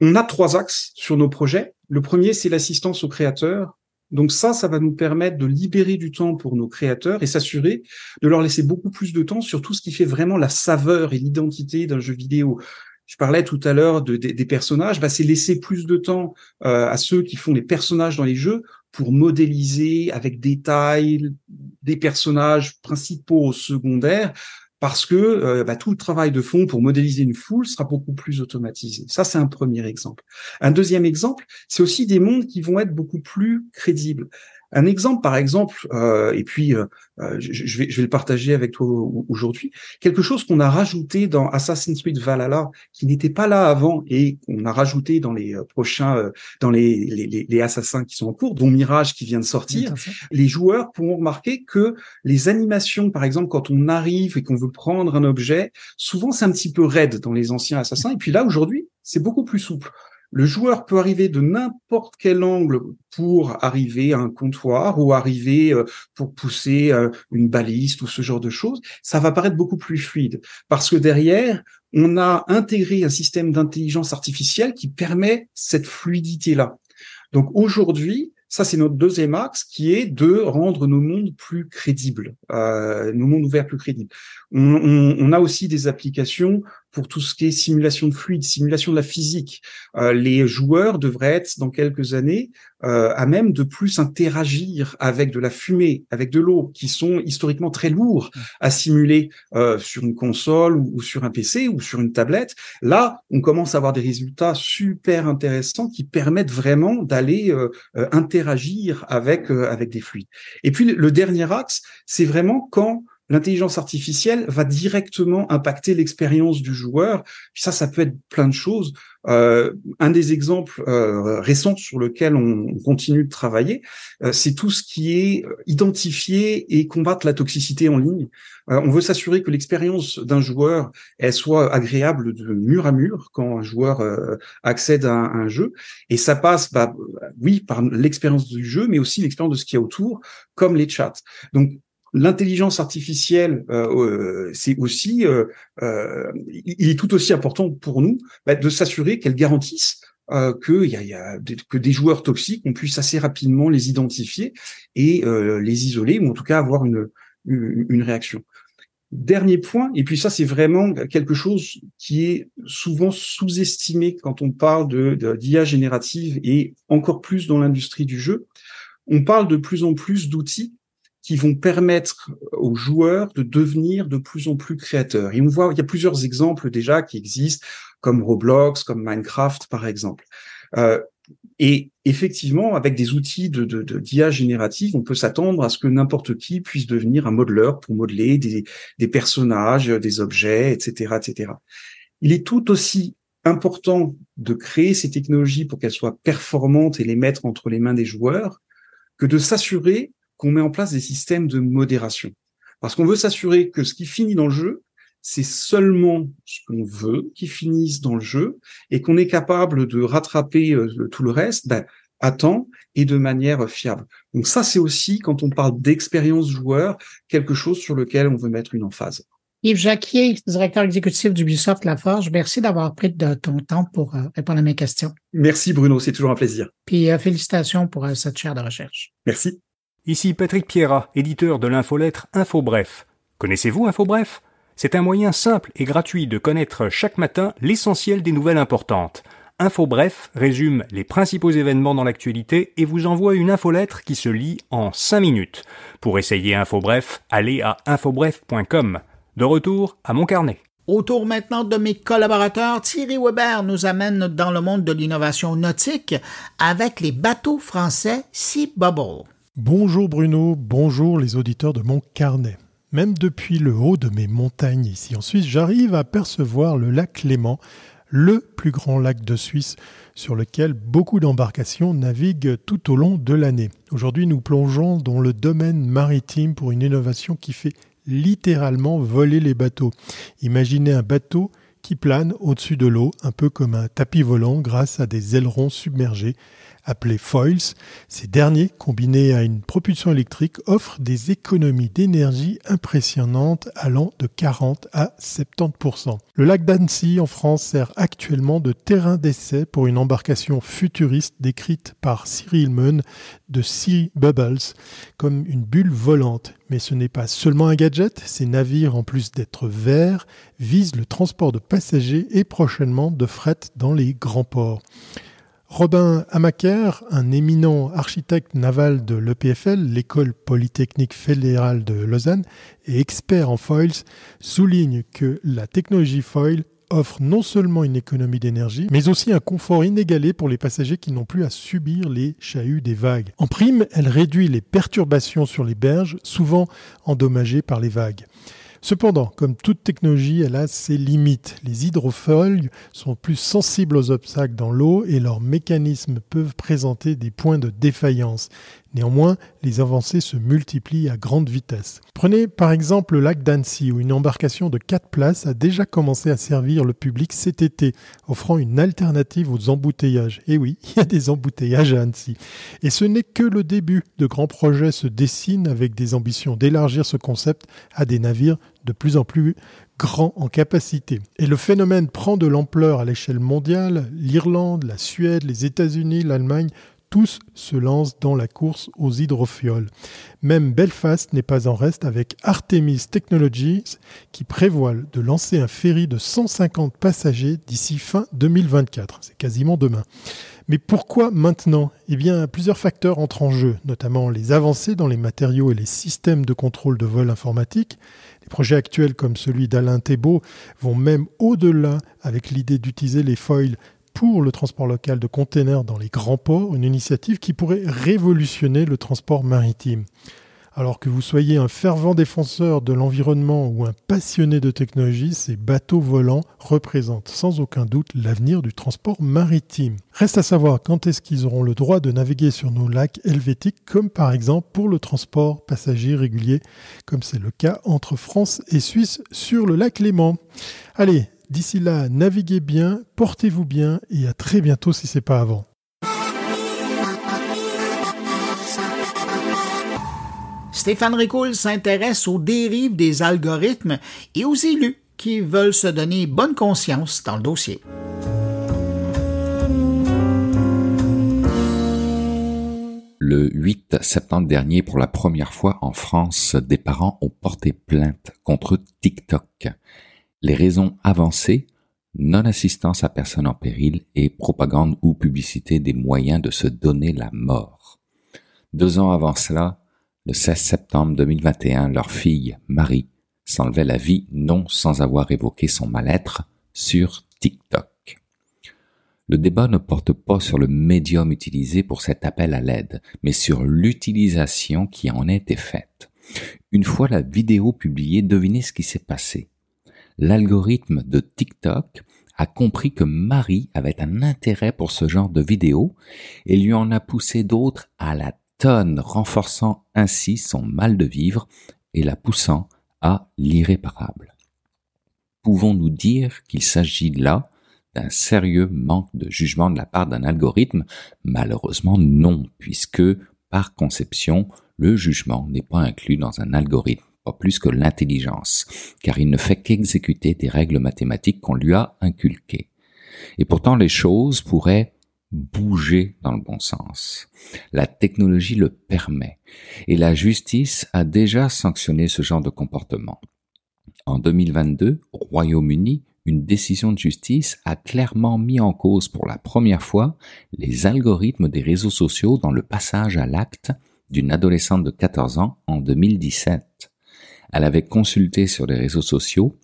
Speaker 9: On a trois axes sur nos projets. Le premier, c'est l'assistance aux créateurs donc ça, ça va nous permettre de libérer du temps pour nos créateurs et s'assurer de leur laisser beaucoup plus de temps sur tout ce qui fait vraiment la saveur et l'identité d'un jeu vidéo. Je parlais tout à l'heure de, des personnages, bah, c'est laisser plus de temps euh, à ceux qui font les personnages dans les jeux pour modéliser avec détail des personnages principaux, secondaires, parce que euh, bah, tout le travail de fond pour modéliser une foule sera beaucoup plus automatisé. Ça, c'est un premier exemple. Un deuxième exemple, c'est aussi des mondes qui vont être beaucoup plus crédibles. Un exemple, par exemple, euh, et puis euh, euh, je, vais, je vais le partager avec toi aujourd'hui, quelque chose qu'on a rajouté dans Assassin's Creed Valhalla, qui n'était pas là avant et qu'on a rajouté dans les prochains, dans les, les, les, assassins qui sont en cours, dont Mirage qui vient de sortir. Les joueurs pourront remarquer que les animations, par exemple, quand on arrive et qu'on veut prendre un objet, souvent c'est un petit peu raide dans les anciens assassins, et puis là aujourd'hui, c'est beaucoup plus souple le joueur peut arriver de n'importe quel angle pour arriver à un comptoir ou arriver euh, pour pousser euh, une baliste ou ce genre de choses. Ça va paraître beaucoup plus fluide parce que derrière, on a intégré un système d'intelligence artificielle qui permet cette fluidité-là. Donc aujourd'hui, ça, c'est notre deuxième axe qui est de rendre nos mondes plus crédibles, euh, nos mondes ouverts plus crédibles. On, on, on, a aussi des applications pour tout ce qui est simulation de fluide, simulation de la physique. Euh, les joueurs devraient être dans quelques années euh, à même de plus interagir avec de la fumée, avec de l'eau, qui sont historiquement très lourds à simuler euh, sur une console ou, ou, sur un PC ou sur une tablette. Là, on commence à avoir des résultats super intéressants qui permettent vraiment d'aller euh, euh, interagir avec euh, avec des fluides. Et puis le dernier axe, c'est vraiment quand l'intelligence artificielle va directement impacter l'expérience du joueur. ça, ça peut être plein de choses. Euh, un des exemples euh, récents sur lequel on continue de travailler, euh, c'est tout ce qui est identifier et combattre la toxicité en ligne. Euh, on veut s'assurer que l'expérience d'un joueur elle soit agréable de mur à mur quand un joueur euh, accède à un, à un, jeu. Et ça passe, bah, oui, par l'expérience du jeu, mais aussi l'expérience de ce qu'il y a autour, comme les chats. Donc L'intelligence artificielle, euh, c'est aussi, euh, euh, il est tout aussi important pour nous bah, de s'assurer qu'elle garantisse euh, que, des joueurs toxiques, on puisse assez rapidement les identifier et euh, les isoler, ou en tout cas avoir une, une, une réaction. Dernier point, et puis ça c'est vraiment quelque chose qui est souvent sous-estimé quand on parle de d'IA générative et encore plus dans l'industrie du jeu. On parle de plus en plus d'outils qui vont permettre aux joueurs de devenir de plus en plus créateurs. Et on voit, il y a plusieurs exemples déjà qui existent, comme Roblox, comme Minecraft, par exemple. Euh, et effectivement, avec des outils de, de, de d'IA générative, on peut s'attendre à ce que n'importe qui puisse devenir un modeleur pour modeler des, des personnages, des objets, etc., etc. Il est tout aussi important de créer ces technologies pour qu'elles soient performantes et les mettre entre les mains des joueurs que de s'assurer qu'on met en place des systèmes de modération. Parce qu'on veut s'assurer que ce qui finit dans le jeu, c'est seulement ce qu'on veut qui finisse dans le jeu et qu'on est capable de rattraper euh, tout le reste ben, à temps et de manière fiable. Donc ça, c'est aussi, quand on parle d'expérience joueur, quelque chose sur lequel on veut mettre une emphase.
Speaker 1: Yves Jacquier, directeur exécutif d'Ubisoft Laforge, merci d'avoir pris de ton temps pour euh, répondre à mes questions.
Speaker 9: Merci Bruno, c'est toujours un plaisir.
Speaker 1: Puis euh, félicitations pour cette chaire de recherche.
Speaker 9: Merci.
Speaker 10: Ici Patrick Pierrat, éditeur de l'infolettre InfoBref. Connaissez-vous InfoBref? C'est un moyen simple et gratuit de connaître chaque matin l'essentiel des nouvelles importantes. InfoBref résume les principaux événements dans l'actualité et vous envoie une infolettre qui se lit en 5 minutes. Pour essayer InfoBref, allez à infobref.com. De retour à mon carnet.
Speaker 1: Autour maintenant de mes collaborateurs, Thierry Weber nous amène dans le monde de l'innovation nautique avec les bateaux français Sea Bubble.
Speaker 11: Bonjour Bruno, bonjour les auditeurs de mon carnet. Même depuis le haut de mes montagnes ici en Suisse, j'arrive à percevoir le lac Léman, le plus grand lac de Suisse sur lequel beaucoup d'embarcations naviguent tout au long de l'année. Aujourd'hui, nous plongeons dans le domaine maritime pour une innovation qui fait littéralement voler les bateaux. Imaginez un bateau qui plane au-dessus de l'eau, un peu comme un tapis volant grâce à des ailerons submergés appelés foils. Ces derniers, combinés à une propulsion électrique, offrent des économies d'énergie impressionnantes allant de 40 à 70%. Le lac d'Annecy en France sert actuellement de terrain d'essai pour une embarcation futuriste décrite par Cyril Munn de Sea Bubbles comme une bulle volante. Mais ce n'est pas seulement un gadget, ces navires, en plus d'être verts, visent le transport de passagers et prochainement de fret dans les grands ports. Robin Amaker, un éminent architecte naval de l'EPFL, l'école polytechnique fédérale de Lausanne, et expert en foils, souligne que la technologie foil offre non seulement une économie d'énergie, mais aussi un confort inégalé pour les passagers qui n'ont plus à subir les chahuts des vagues. En prime, elle réduit les perturbations sur les berges, souvent endommagées par les vagues. Cependant, comme toute technologie, elle a ses limites. Les hydrofoils sont plus sensibles aux obstacles dans l'eau et leurs mécanismes peuvent présenter des points de défaillance. Néanmoins, les avancées se multiplient à grande vitesse. Prenez par exemple le lac d'Annecy, où une embarcation de 4 places a déjà commencé à servir le public cet été, offrant une alternative aux embouteillages. Et oui, il y a des embouteillages à Annecy. Et ce n'est que le début. De grands projets se dessinent avec des ambitions d'élargir ce concept à des navires de plus en plus grands en capacité. Et le phénomène prend de l'ampleur à l'échelle mondiale. L'Irlande, la Suède, les États-Unis, l'Allemagne tous se lancent dans la course aux hydrofioles. Même Belfast n'est pas en reste avec Artemis Technologies qui prévoit de lancer un ferry de 150 passagers d'ici fin 2024. C'est quasiment demain. Mais pourquoi maintenant? Eh bien, plusieurs facteurs entrent en jeu, notamment les avancées dans les matériaux et les systèmes de contrôle de vol informatique. Les projets actuels comme celui d'Alain Thébault vont même au-delà avec l'idée d'utiliser les foils pour le transport local de containers dans les grands ports, une initiative qui pourrait révolutionner le transport maritime. Alors que vous soyez un fervent défenseur de l'environnement ou un passionné de technologie, ces bateaux volants représentent sans aucun doute l'avenir du transport maritime. Reste à savoir quand est-ce qu'ils auront le droit de naviguer sur nos lacs helvétiques, comme par exemple pour le transport passager régulier, comme c'est le cas entre France et Suisse sur le lac Léman. Allez, D'ici là, naviguez bien, portez-vous bien et à très bientôt si c'est pas avant.
Speaker 1: Stéphane Ricoul s'intéresse aux dérives des algorithmes et aux élus qui veulent se donner bonne conscience dans le dossier.
Speaker 12: Le 8 septembre dernier, pour la première fois en France, des parents ont porté plainte contre TikTok les raisons avancées, non-assistance à personne en péril et propagande ou publicité des moyens de se donner la mort. Deux ans avant cela, le 16 septembre 2021, leur fille, Marie, s'enlevait la vie non sans avoir évoqué son mal-être sur TikTok. Le débat ne porte pas sur le médium utilisé pour cet appel à l'aide, mais sur l'utilisation qui en a été faite. Une fois la vidéo publiée, devinez ce qui s'est passé l'algorithme de TikTok a compris que Marie avait un intérêt pour ce genre de vidéos et lui en a poussé d'autres à la renforçant ainsi son mal de vivre et la poussant à l'irréparable. Pouvons-nous dire qu'il s'agit là d'un sérieux manque de jugement de la part d'un algorithme? Malheureusement non, puisque par conception, le jugement n'est pas inclus dans un algorithme pas plus que l'intelligence, car il ne fait qu'exécuter des règles mathématiques qu'on lui a inculquées. Et pourtant les choses pourraient bouger dans le bon sens. La technologie le permet, et la justice a déjà sanctionné ce genre de comportement. En 2022, au Royaume-Uni, une décision de justice a clairement mis en cause pour la première fois les algorithmes des réseaux sociaux dans le passage à l'acte d'une adolescente de 14 ans en 2017. Elle avait consulté sur les réseaux sociaux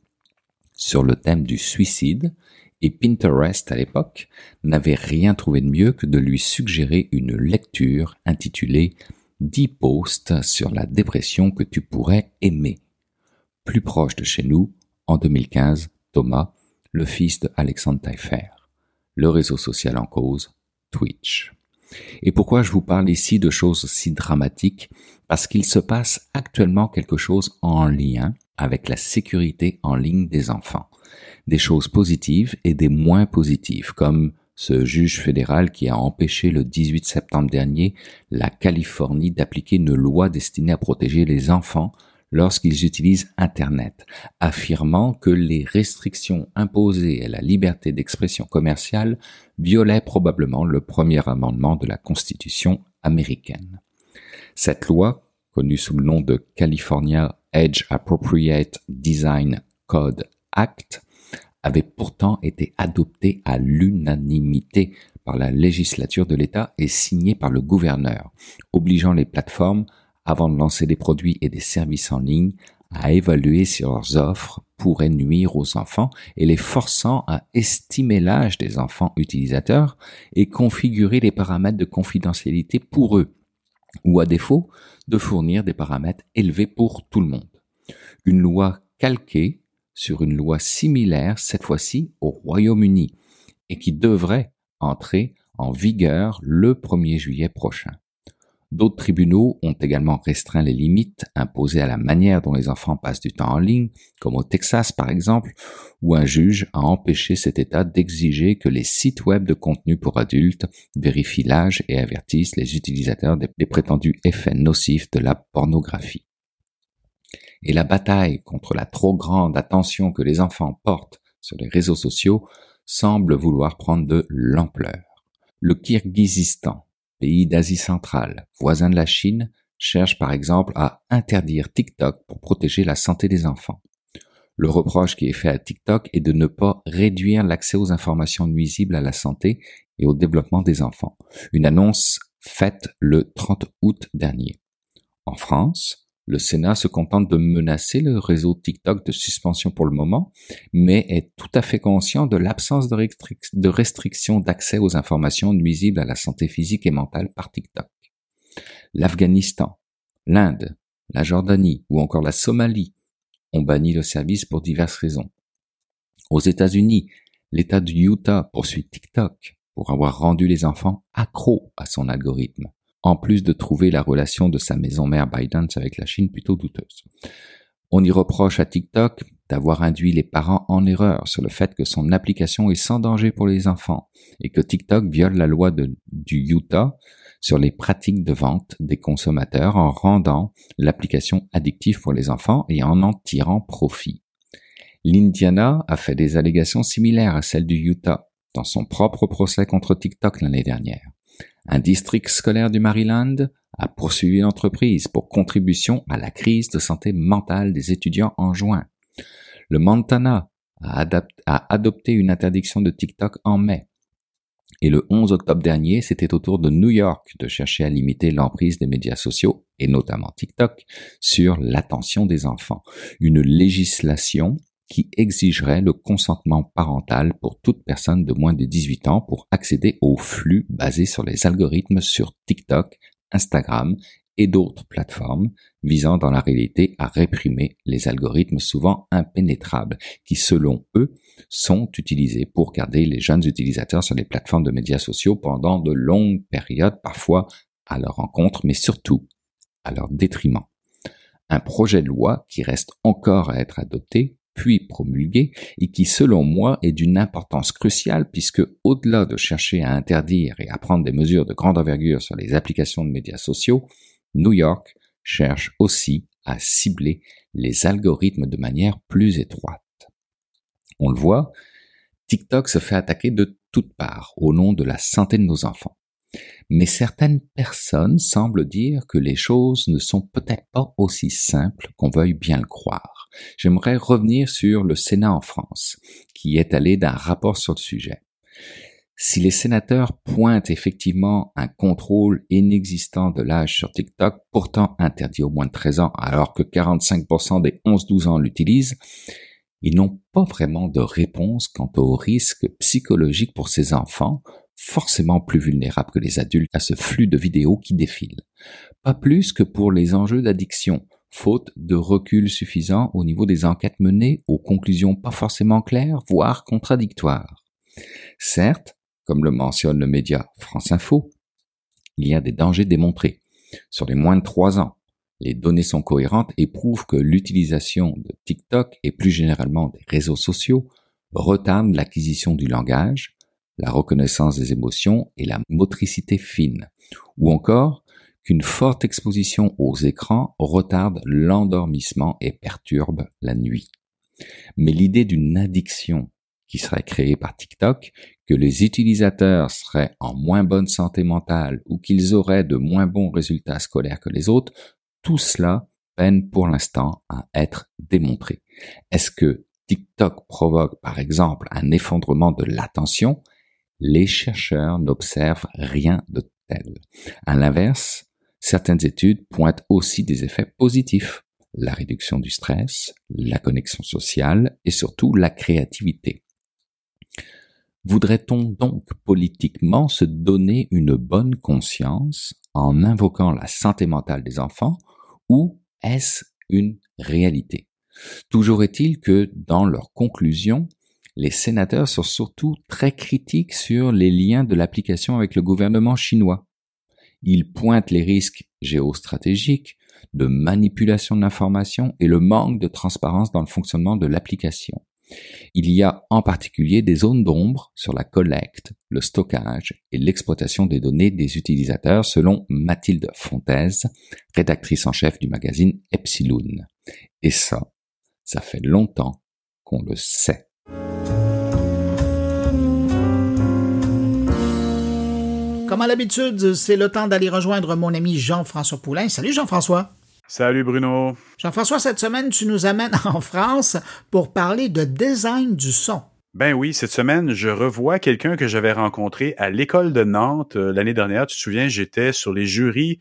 Speaker 12: sur le thème du suicide et Pinterest à l'époque n'avait rien trouvé de mieux que de lui suggérer une lecture intitulée 10 posts sur la dépression que tu pourrais aimer. Plus proche de chez nous, en 2015, Thomas, le fils de Alexandre Taillefer. Le réseau social en cause, Twitch. Et pourquoi je vous parle ici de choses si dramatiques? Parce qu'il se passe actuellement quelque chose en lien avec la sécurité en ligne des enfants. Des choses positives et des moins positives, comme ce juge fédéral qui a empêché le 18 septembre dernier la Californie d'appliquer une loi destinée à protéger les enfants lorsqu'ils utilisent Internet, affirmant que les restrictions imposées à la liberté d'expression commerciale violaient probablement le premier amendement de la Constitution américaine. Cette loi, connue sous le nom de California Age Appropriate Design Code Act, avait pourtant été adoptée à l'unanimité par la législature de l'État et signée par le gouverneur, obligeant les plateformes avant de lancer des produits et des services en ligne, à évaluer si leurs offres pourraient nuire aux enfants et les forçant à estimer l'âge des enfants utilisateurs et configurer les paramètres de confidentialité pour eux, ou à défaut, de fournir des paramètres élevés pour tout le monde. Une loi calquée sur une loi similaire, cette fois-ci au Royaume-Uni, et qui devrait entrer en vigueur le 1er juillet prochain. D'autres tribunaux ont également restreint les limites imposées à la manière dont les enfants passent du temps en ligne, comme au Texas par exemple, où un juge a empêché cet État d'exiger que les sites web de contenu pour adultes vérifient l'âge et avertissent les utilisateurs des prétendus effets nocifs de la pornographie. Et la bataille contre la trop grande attention que les enfants portent sur les réseaux sociaux semble vouloir prendre de l'ampleur. Le Kirghizistan, pays d'Asie centrale, voisin de la Chine, cherche par exemple à interdire TikTok pour protéger la santé des enfants. Le reproche qui est fait à TikTok est de ne pas réduire l'accès aux informations nuisibles à la santé et au développement des enfants. Une annonce faite le 30 août dernier. En France, le Sénat se contente de menacer le réseau TikTok de suspension pour le moment, mais est tout à fait conscient de l'absence de, restrictions restriction d'accès aux informations nuisibles à la santé physique et mentale par TikTok. L'Afghanistan, l'Inde, la Jordanie ou encore la Somalie ont banni le service pour diverses raisons. Aux États-Unis, l'État du Utah poursuit TikTok pour avoir rendu les enfants accros à son algorithme en plus de trouver la relation de sa maison mère ByteDance avec la Chine plutôt douteuse. On y reproche à TikTok d'avoir induit les parents en erreur sur le fait que son application est sans danger pour les enfants et que TikTok viole la loi du Utah sur les pratiques de vente des consommateurs en rendant l'application addictive pour les enfants et en en tirant profit. L'Indiana a fait des allégations similaires à celles du Utah dans son propre procès contre TikTok l'année dernière. Un district scolaire du Maryland a poursuivi l'entreprise pour contribution à la crise de santé mentale des étudiants en juin. Le Montana a, adopté une interdiction de TikTok en mai. Et le 11 octobre dernier, c'était au tour de New York de chercher à limiter l'emprise des médias sociaux, et notamment TikTok, sur l'attention des enfants. Une législation qui exigerait le consentement parental pour toute personne de moins de 18 ans pour accéder aux flux basés sur les algorithmes sur TikTok, Instagram et d'autres plateformes visant dans la réalité à réprimer les algorithmes souvent impénétrables qui, selon eux, sont utilisés pour garder les jeunes utilisateurs sur les plateformes de médias sociaux pendant de longues périodes, parfois à leur rencontre, mais surtout à leur détriment. Un projet de loi qui reste encore à être adopté puis promulgué et qui, selon moi, est d'une importance cruciale puisque, au-delà de chercher à interdire et à prendre des mesures de grande envergure sur les applications de médias sociaux, New York cherche aussi à cibler les algorithmes de manière plus étroite. On le voit, TikTok se fait attaquer de toutes parts au nom de la santé de nos enfants mais certaines personnes semblent dire que les choses ne sont peut-être pas aussi simples qu'on veuille bien le croire. J'aimerais revenir sur le Sénat en France, qui est allé d'un rapport sur le sujet. Si les sénateurs pointent effectivement un contrôle inexistant de l'âge sur TikTok, pourtant interdit au moins de 13 ans, alors que 45% des 11-12 ans l'utilisent, ils n'ont pas vraiment de réponse quant au risque psychologique pour ces enfants, forcément plus vulnérables que les adultes à ce flux de vidéos qui défilent. Pas plus que pour les enjeux d'addiction, faute de recul suffisant au niveau des enquêtes menées aux conclusions pas forcément claires, voire contradictoires. Certes, comme le mentionne le média France Info, il y a des dangers démontrés. Sur les moins de trois ans, les données sont cohérentes et prouvent que l'utilisation de TikTok et plus généralement des réseaux sociaux retarde l'acquisition du langage, la reconnaissance des émotions et la motricité fine, ou encore qu'une forte exposition aux écrans retarde l'endormissement et perturbe la nuit. Mais l'idée d'une addiction qui serait créée par TikTok, que les utilisateurs seraient en moins bonne santé mentale ou qu'ils auraient de moins bons résultats scolaires que les autres, tout cela peine pour l'instant à être démontré. Est-ce que TikTok provoque par exemple un effondrement de l'attention? Les chercheurs n'observent rien de tel. À l'inverse, certaines études pointent aussi des effets positifs, la réduction du stress, la connexion sociale et surtout la créativité. Voudrait-on donc politiquement se donner une bonne conscience en invoquant la santé mentale des enfants ou est-ce une réalité? Toujours est-il que dans leurs conclusions, les sénateurs sont surtout très critiques sur les liens de l'application avec le gouvernement chinois. Il pointe les risques géostratégiques, de manipulation de l'information et le manque de transparence dans le fonctionnement de l'application. Il y a en particulier des zones d'ombre sur la collecte, le stockage et l'exploitation des données des utilisateurs selon Mathilde Fontaise, rédactrice en chef du magazine Epsilon. Et ça, ça fait longtemps qu'on le sait.
Speaker 1: Comme à l'habitude, c'est le temps d'aller rejoindre mon ami Jean-François Poulain. Salut Jean-François.
Speaker 13: Salut Bruno.
Speaker 1: Jean-François, cette semaine, tu nous amènes en France pour parler de design du son.
Speaker 13: Ben oui, cette semaine, je revois quelqu'un que j'avais rencontré à l'école de Nantes euh, l'année dernière. Tu te souviens, j'étais sur les jurys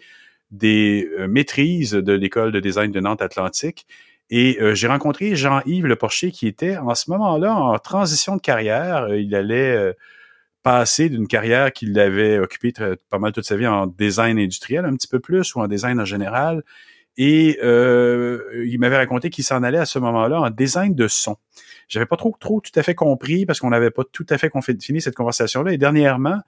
Speaker 13: des euh, maîtrises de l'école de design de Nantes Atlantique. Et euh, j'ai rencontré Jean-Yves Le Porcher qui était en ce moment-là en transition de carrière. Il allait d'une carrière qu'il avait occupée pas mal toute sa vie en design industriel un petit peu plus ou en design en général. Et euh, il m'avait raconté qu'il s'en allait à ce moment-là en design de son. J'avais pas trop, trop tout à fait compris parce qu'on n'avait pas tout à fait fini cette conversation-là. Et dernièrement,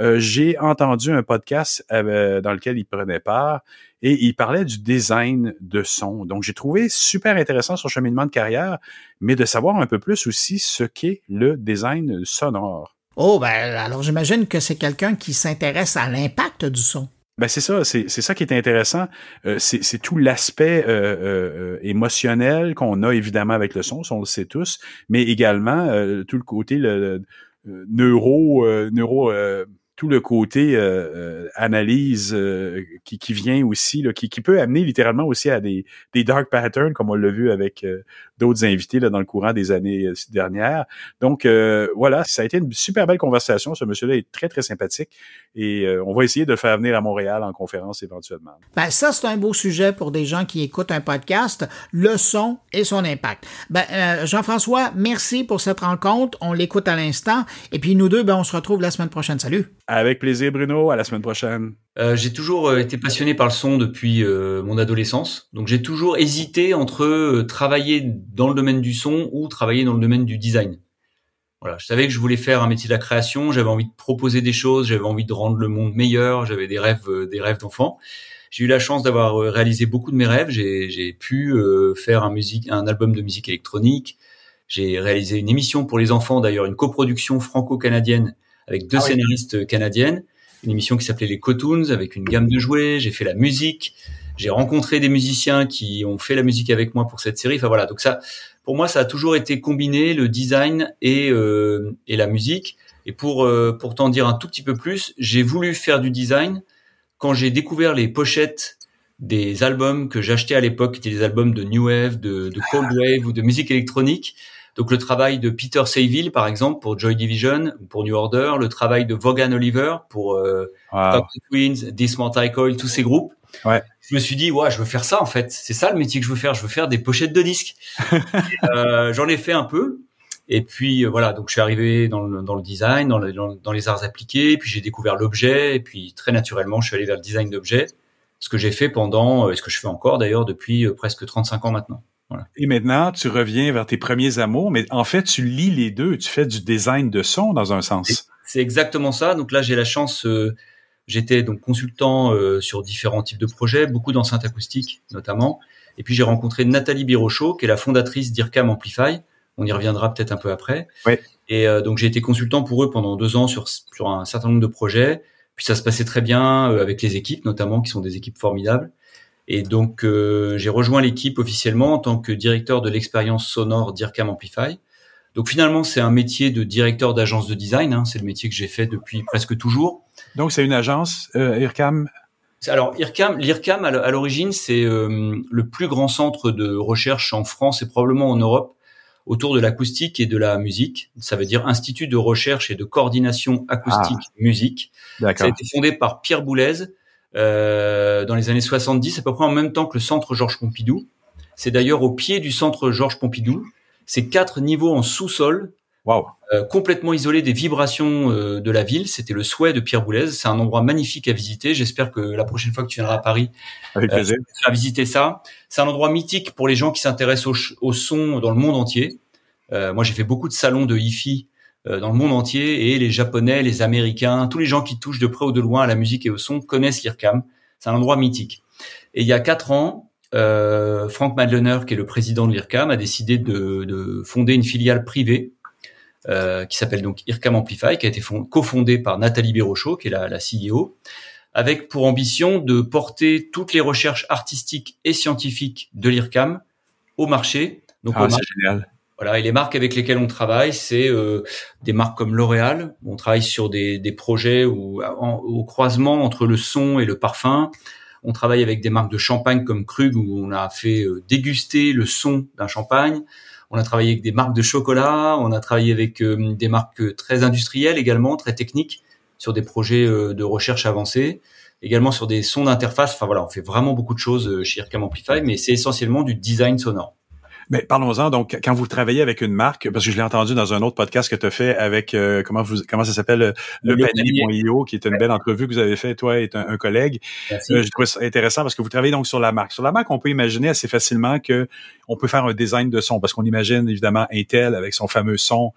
Speaker 13: euh, j'ai entendu un podcast euh, dans lequel il prenait part et il parlait du design de son. Donc, j'ai trouvé super intéressant son cheminement de carrière, mais de savoir un peu plus aussi ce qu'est le design sonore.
Speaker 1: Oh, ben alors j'imagine que c'est quelqu'un qui s'intéresse à l'impact du son.
Speaker 13: Ben c'est ça, c'est ça qui est intéressant. Euh, c'est tout l'aspect euh, euh, émotionnel qu'on a évidemment avec le son, on le sait tous, mais également tout le côté le, neuro neuro tout le côté euh, euh, analyse euh, qui, qui, vient aussi, là, qui, qui, peut amener littéralement aussi à des, des dark patterns, comme on l'a vu avec d'autres invités là, dans le courant des années dernières. Donc voilà, ça a été une super belle conversation. Ce monsieur-là est très, très sympathique et on va essayer de le faire venir à Montréal en conférence éventuellement.
Speaker 1: Ben, ça, c'est un beau sujet pour des gens qui écoutent un podcast, le son et son impact. Ben, Jean-François, merci pour cette rencontre. On l'écoute à l'instant. Et puis nous deux, ben, on se retrouve la semaine prochaine. Salut!
Speaker 13: Avec plaisir, Bruno. À la semaine prochaine.
Speaker 14: Euh, j'ai toujours euh, été passionné par le son depuis euh, mon adolescence. Donc j'ai toujours hésité entre travailler dans le domaine du son ou travailler dans le domaine du design. Voilà, je savais que je voulais faire un métier de la création, j'avais envie de proposer des choses, j'avais envie de rendre le monde meilleur, j'avais des rêves, des rêves d'enfant. J'ai eu la chance d'avoir réalisé beaucoup de mes rêves. J'ai pu faire un, musique, un album de musique électronique. J'ai réalisé une émission pour les enfants, d'ailleurs une coproduction franco-canadienne avec deux ah scénaristes canadiennes, une émission qui s'appelait les Cotoons avec une gamme de jouets. J'ai fait la musique, j'ai rencontré des musiciens qui ont fait la musique avec moi pour cette série. Enfin voilà, donc ça, pour moi, ça a toujours été combiné le design et euh, et la musique. Et pour euh, t'en dire un tout petit peu plus, j'ai voulu faire du design quand j'ai découvert les pochettes des albums que j'achetais à l'époque, qui étaient des albums de new wave, de, de cold wave ou de musique électronique. Donc le travail de Peter Saville, par exemple, pour Joy Division, pour New Order, le travail de Vaughan Oliver pour euh, wow. Queens, Dismount Coil, tous ces groupes.
Speaker 13: Ouais.
Speaker 14: Je me suis dit, ouais, je veux faire ça en fait. C'est ça le métier que je veux faire. Je veux faire des pochettes de disques. euh, J'en ai fait un peu. Et puis euh, voilà, donc je suis arrivé dans le, dans le design, dans, le, dans, les arts appliqués. Puis j'ai découvert l'objet. Et puis très naturellement, je suis allé vers le design d'objets. Ce que j'ai fait pendant, euh, ce que je fais encore d'ailleurs depuis euh, presque 35 ans maintenant.
Speaker 13: Et maintenant, tu reviens vers tes premiers amours, mais en fait, tu lis les deux. Tu fais du design de son dans un sens.
Speaker 14: C'est exactement ça. Donc là, j'ai la chance. Euh, j'étais donc consultant euh, sur différents types de projets, beaucoup d'enceintes acoustiques notamment. Et puis j'ai rencontré Nathalie Birochot, qui est la fondatrice d'IRCAM Amplify. On y reviendra peut-être un peu après.
Speaker 13: Ouais.
Speaker 14: Et euh, donc j'ai été consultant pour eux pendant deux ans sur, sur un certain nombre de projets. Puis ça se passait très bien avec les équipes, notamment qui sont des équipes formidables. Et donc, euh, j'ai rejoint l'équipe officiellement en tant que directeur de l'expérience sonore d'IRCAM Amplify. Donc finalement, c'est un métier de directeur d'agence de design. Hein, c'est le métier que j'ai fait depuis presque toujours.
Speaker 13: Donc c'est une agence, euh, IRCAM?
Speaker 14: Alors, IRCAM, l'IRCAM, à l'origine, c'est euh, le plus grand centre de recherche en France et probablement en Europe autour de l'acoustique et de la musique. Ça veut dire Institut de recherche et de coordination acoustique ah. Ça a été fondé par Pierre Boulez, dans les années 70, à peu près en même temps que le centre Georges Pompidou. C'est d'ailleurs au pied du centre Georges Pompidou. C'est quatre niveaux en sous-sol,
Speaker 13: wow.
Speaker 14: euh, complètement isolés des vibrations euh, de la ville. C'était le souhait de Pierre Boulez. C'est un endroit magnifique à visiter. J'espère que la prochaine fois que tu viendras à Paris,
Speaker 13: Avec
Speaker 14: euh, tu vas visiter ça. C'est un endroit mythique pour les gens qui s'intéressent au, au, son dans le monde entier. Euh, moi, j'ai fait beaucoup de salons de hi-fi dans le monde entier et les Japonais, les Américains, tous les gens qui touchent de près ou de loin à la musique et au son connaissent l'IRCAM. C'est un endroit mythique. Et il y a quatre ans, euh, Frank Madlener, qui est le président de l'IRCAM, a décidé de, de fonder une filiale privée euh, qui s'appelle donc IRCAM Amplify, qui a été cofondée par Nathalie Birochot, qui est la, la CEO, avec pour ambition de porter toutes les recherches artistiques et scientifiques de l'IRCAM au marché.
Speaker 13: Donc ah, c'est génial.
Speaker 14: Voilà, et les marques avec lesquelles on travaille, c'est euh, des marques comme L'Oréal. On travaille sur des, des projets où, au croisement entre le son et le parfum. On travaille avec des marques de champagne comme Krug où on a fait euh, déguster le son d'un champagne. On a travaillé avec des marques de chocolat. On a travaillé avec euh, des marques très industrielles également, très techniques, sur des projets euh, de recherche avancés. Également sur des sons d'interface. Enfin voilà, on fait vraiment beaucoup de choses chez Ircam Amplify, mais c'est essentiellement du design sonore.
Speaker 13: Mais parlons-en. Donc, quand vous travaillez avec une marque, parce que je l'ai entendu dans un autre podcast que tu as fait avec euh, comment vous comment ça s'appelle le, panier.io, qui est une belle entrevue que vous avez fait toi et un, collègue. Euh, je trouve ça intéressant parce que vous travaillez donc sur la marque. Sur la marque, on peut imaginer assez facilement que on peut faire un design de son parce qu'on imagine évidemment Intel avec son fameux son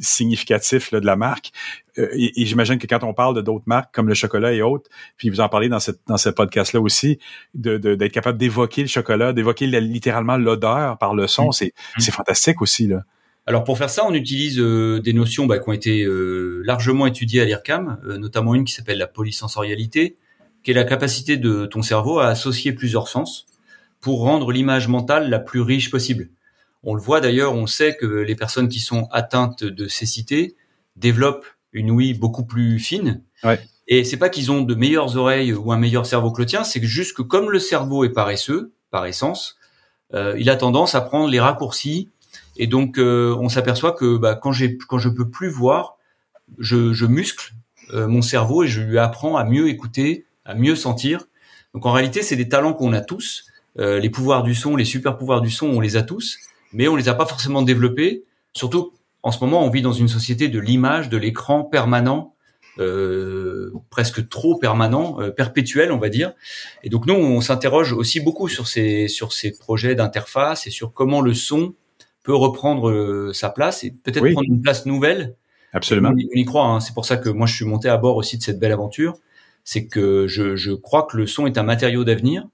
Speaker 13: significatif là, de la marque. Euh, et, j'imagine que quand on parle de d'autres marques comme le chocolat et autres, puis vous en parlez dans cette dans ce podcast-là aussi, de, d'être capable d'évoquer le chocolat, d'évoquer littéralement l'odeur par le son, mm. c'est mm. c'est fantastique aussi là.
Speaker 14: Alors pour faire ça, on utilise euh, des notions bah, qui ont été euh, largement étudiées à l'IRCAM, notamment une qui s'appelle la polysensorialité, qui est la capacité de ton cerveau à associer plusieurs sens pour rendre l'image mentale la plus riche possible. On le voit d'ailleurs, on sait que les personnes qui sont atteintes de cécité développent une ouïe beaucoup plus fine. Ouais. Et c'est pas qu'ils ont de meilleures oreilles ou un meilleur cerveau que le tien, c'est juste que comme le cerveau est paresseux, par essence, euh, il a tendance à prendre les raccourcis. Et donc, euh, on s'aperçoit que bah, quand, j'ai, quand je peux plus voir, je, je muscle euh, mon cerveau et je lui apprends à mieux écouter, à mieux sentir. Donc, en réalité, c'est des talents qu'on a tous. les pouvoirs du son, les super pouvoirs du son, on les a tous mais on les a pas forcément développés. Surtout en ce moment, on vit dans une société de l'image, de l'écran permanent, euh, presque trop permanent, euh, perpétuel, on va dire. Et donc nous, on s'interroge aussi beaucoup sur ces sur ces projets d'interface et sur comment le son peut reprendre euh, sa place et peut-être prendre une place nouvelle.
Speaker 13: Absolument.
Speaker 14: On, y croit. Hein. C'est pour ça que moi, je suis monté à bord aussi de cette belle aventure. C'est que je, je crois que le son est un matériau d'avenir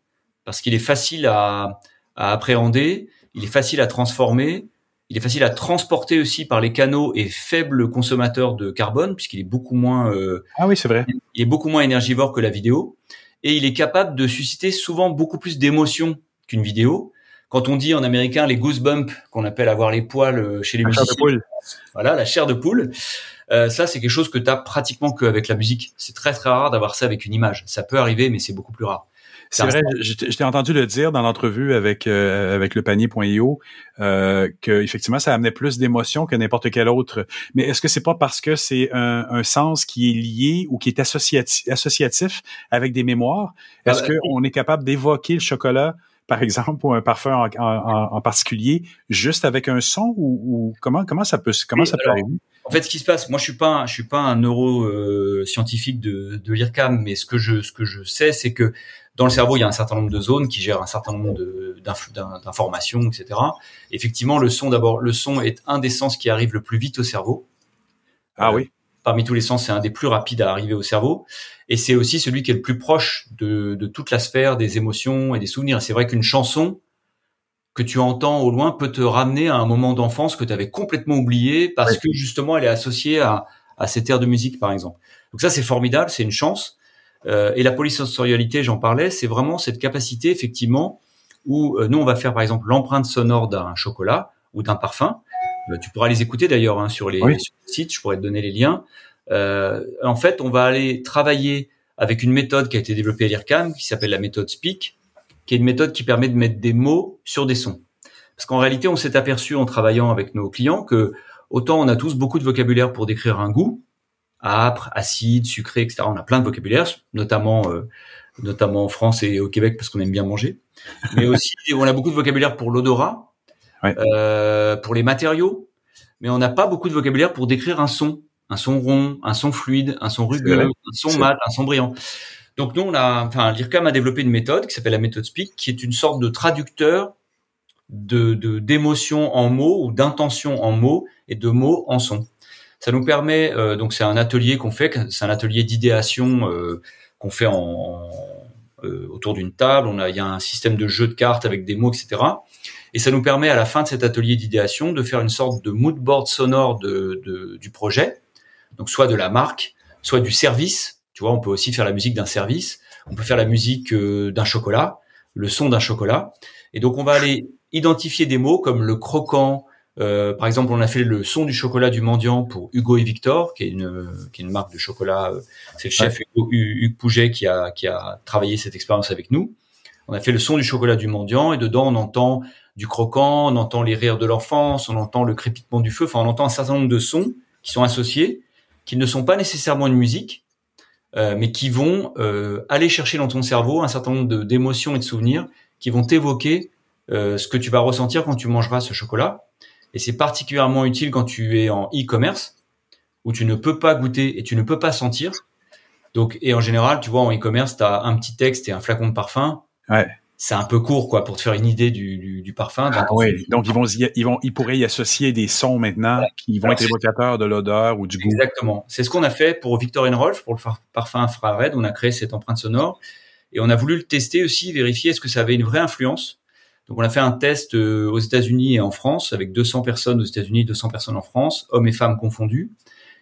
Speaker 14: parce qu'il est facile à, à appréhender il est facile à transformer, il est facile à transporter aussi par les canaux et faible consommateur de carbone puisqu'il est beaucoup moins
Speaker 13: euh, ah oui c'est vrai.
Speaker 14: il est beaucoup moins énergivore que la vidéo. Et il est capable de susciter souvent beaucoup plus d'émotions qu'une vidéo. Quand on dit en américain les goosebumps qu'on appelle avoir les poils euh, chez les musiciens. voilà la chair de poule. Euh, ça c'est quelque chose que tu as pratiquement qu'avec la musique. C'est très très rare d'avoir ça avec une image. Ça peut arriver mais c'est beaucoup plus rare
Speaker 13: c'est vrai, je, t'ai entendu le dire dans l'entrevue avec euh, avec le panier.io euh, que effectivement ça amenait plus d'émotion que n'importe quel autre. Mais est-ce que c'est pas parce que c'est un, un, sens qui est lié ou qui est associatif, associatif avec des mémoires? Est-ce euh, qu'on est capable d'évoquer le chocolat par exemple, ou un parfum en, en, en, particulier, juste avec un son ou, ou comment comment ça peut comment ça peut arriver?
Speaker 14: En fait, ce qui se passe, moi je suis pas je suis pas un neuroscientifique de, de l'IRCAM, mais ce que je ce que je sais, c'est que dans le cerveau, il y a un certain nombre de zones qui gèrent un certain nombre d'informations, etc. Effectivement, le son, d'abord, le son est un des sens qui arrive le plus vite au cerveau.
Speaker 13: Ah oui.
Speaker 14: Parmi tous les sens, c'est un des plus rapides à arriver au cerveau. Et c'est aussi celui qui est le plus proche de, de toute la sphère des émotions et des souvenirs. C'est vrai qu'une chanson que tu entends au loin peut te ramener à un moment d'enfance que tu avais complètement oublié parce que justement elle est associée à, à cette air de musique, par exemple. Donc ça, c'est formidable, c'est une chance. Euh, et la polysensorialité, j'en parlais, c'est vraiment cette capacité effectivement où euh, nous on va faire par exemple l'empreinte sonore d'un chocolat ou d'un parfum. Euh, tu pourras les écouter d'ailleurs hein, sur, les sites, je pourrais te donner les liens. en fait, on va aller travailler avec une méthode qui a été développée à l'IRCAM, qui s'appelle la méthode Speak, qui est une méthode qui permet de mettre des mots sur des sons. Parce qu'en réalité, on s'est aperçu en travaillant avec nos clients que autant on a tous beaucoup de vocabulaire pour décrire un goût, âpre, acide, sucré, etc. On a plein de vocabulaire, notamment euh, notamment en France et au Québec parce qu'on aime bien manger. Mais aussi, on a beaucoup de vocabulaire pour l'odorat, euh, pour les matériaux, mais on n'a pas beaucoup de vocabulaire pour décrire un son, un son rond, un son fluide, un son rugueux, un son mat, un son brillant. Donc nous, on a, enfin, l'IRCAM a développé une méthode qui s'appelle la méthode Speak, qui est une sorte de traducteur de d'émotions en mots ou d'intentions en mots et de mots en son. Ça nous permet, euh, donc c'est un atelier qu'on fait, c'est un atelier d'idéation euh, qu'on fait en, euh, autour d'une table. On a, il y a un système de jeu de cartes avec des mots, etc. Et ça nous permet à la fin de cet atelier d'idéation de faire une sorte de mood board sonore de, de, du projet, donc soit de la marque, soit du service. Tu vois, on peut aussi faire la musique d'un service. On peut faire la musique d'un chocolat, le son d'un chocolat. Et donc on va aller identifier des mots comme le croquant, euh, par exemple, on a fait le son du chocolat du mendiant pour Hugo et Victor, qui est une, qui est une marque de chocolat. Euh, c'est le chef Hugo, Hugues Pouget qui a, qui a travaillé cette expérience avec nous. On a fait le son du chocolat du mendiant et dedans on entend du croquant, on entend les rires de l'enfance, on entend le crépitement du feu, enfin on entend un certain nombre de sons qui sont associés, qui ne sont pas nécessairement une musique, euh, mais qui vont euh, aller chercher dans ton cerveau un certain nombre d'émotions et de souvenirs qui vont t'évoquer euh, ce que tu vas ressentir quand tu mangeras ce chocolat. Et c'est particulièrement utile quand tu es en e-commerce, où tu ne peux pas goûter et tu ne peux pas sentir. Donc, et en général, tu vois, en e-commerce, tu as un petit texte et un flacon de parfum.
Speaker 13: Ouais.
Speaker 14: C'est un peu court, quoi, pour te faire une idée du, du, du parfum.
Speaker 13: Ah, oui. Donc, ils vont, ils vont, ils pourraient y associer des sons maintenant qui vont être évocateurs de l'odeur ou du goût.
Speaker 14: Exactement. C'est ce qu'on a fait pour Victor Rolf, pour le parfum infrared. On a créé cette empreinte sonore et on a voulu le tester aussi, vérifier est-ce que ça avait une vraie influence donc on a fait un test euh, aux États-Unis et en France avec 200 personnes aux États-Unis, 200 personnes en France, hommes et femmes confondus.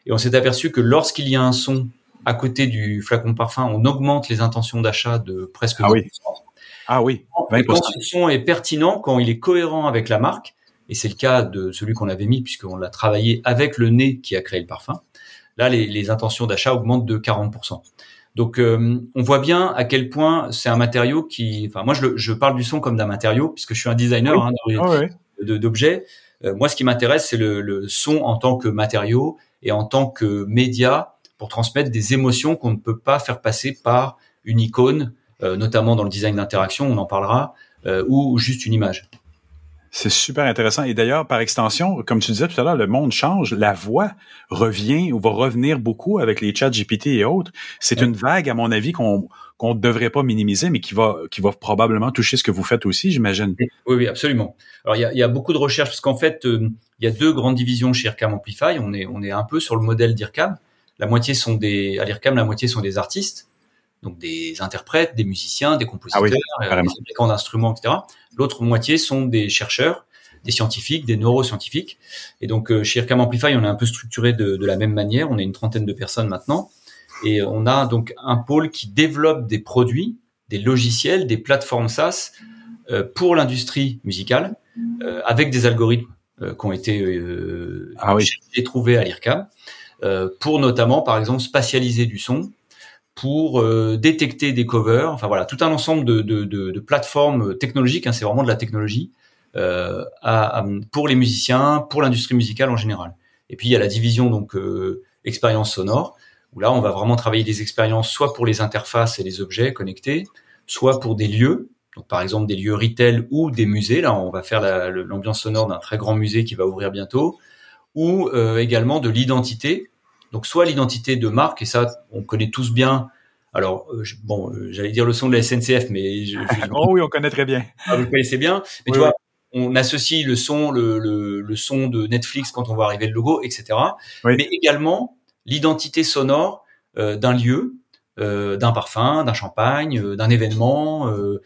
Speaker 14: Et on s'est aperçu que lorsqu'il y a un son à côté du flacon de parfum, on augmente les intentions d'achat de presque
Speaker 13: ah Oui. Ah oui.
Speaker 14: Quand ce son est pertinent, quand il est cohérent avec la marque, et c'est le cas de celui qu'on avait mis puisqu'on l'a travaillé avec le nez qui a créé le parfum, là les, les intentions d'achat augmentent de 40%. Donc, euh, on voit bien à quel point c'est un matériau qui. Enfin, moi, je, je, parle du son comme d'un matériau puisque je suis un designer hein, ah d'objets. Euh, moi, ce qui m'intéresse, c'est le, le, son en tant que matériau et en tant que média pour transmettre des émotions qu'on ne peut pas faire passer par une icône, notamment dans le design d'interaction, on en parlera, ou juste une image.
Speaker 13: C'est super intéressant. Et d'ailleurs, par extension, comme tu disais tout à l'heure, le monde change. La voix revient ou va revenir beaucoup avec les chats GPT et autres. C'est une vague, à mon avis, qu'on qu'on ne devrait pas minimiser, mais qui va qui va probablement toucher ce que vous faites aussi, j'imagine.
Speaker 14: Oui, oui, absolument. Alors, il y a, y a, beaucoup de recherches parce qu'en fait, euh, il y a deux grandes divisions chez IRCAM Amplify. On est on est un peu sur le modèle d'IRCAM. La moitié sont des à l'IRCAM, la moitié sont des artistes donc des interprètes, des musiciens, des compositeurs,
Speaker 13: ah oui,
Speaker 14: euh, des fabricants d'instruments, etc. L'autre moitié sont des chercheurs, des scientifiques, des neuroscientifiques. Et donc euh, chez IRCAM Amplify, on est un peu structuré de, de, la même manière. On est une trentaine de personnes maintenant, et on a donc un pôle qui développe des produits, des logiciels, des plateformes SaaS euh, pour l'industrie musicale, euh, avec des algorithmes euh, qui ont été euh,
Speaker 13: ah oui.
Speaker 14: trouvés à l'IRCAM, pour notamment, par exemple, spatialiser du son pour euh, détecter des covers. Enfin voilà, tout un ensemble de, de, de, de plateformes technologiques. Hein, c'est vraiment de la technologie euh, pour les musiciens, pour l'industrie musicale en général. Et puis il y a la division donc euh, expérience sonore où là on va vraiment travailler des expériences soit pour les interfaces et les objets connectés, soit pour des lieux. Donc par exemple des lieux retail ou des musées. Là on va faire l'ambiance sonore d'un très grand musée qui va ouvrir bientôt, ou euh, également de l'identité donc soit l'identité de marque, et ça, on connaît tous bien. Alors, euh, bon, euh, j'allais dire le son de la SNCF, mais... Je,
Speaker 13: oh oui, on connaît très bien.
Speaker 14: Ah, vous le connaissez bien. Mais tu vois, on associe le son, le, le, le, son de Netflix quand on voit arriver le logo, etc. Mais également l'identité sonore euh, d'un lieu, euh, d'un parfum, d'un champagne, euh, d'un événement, euh,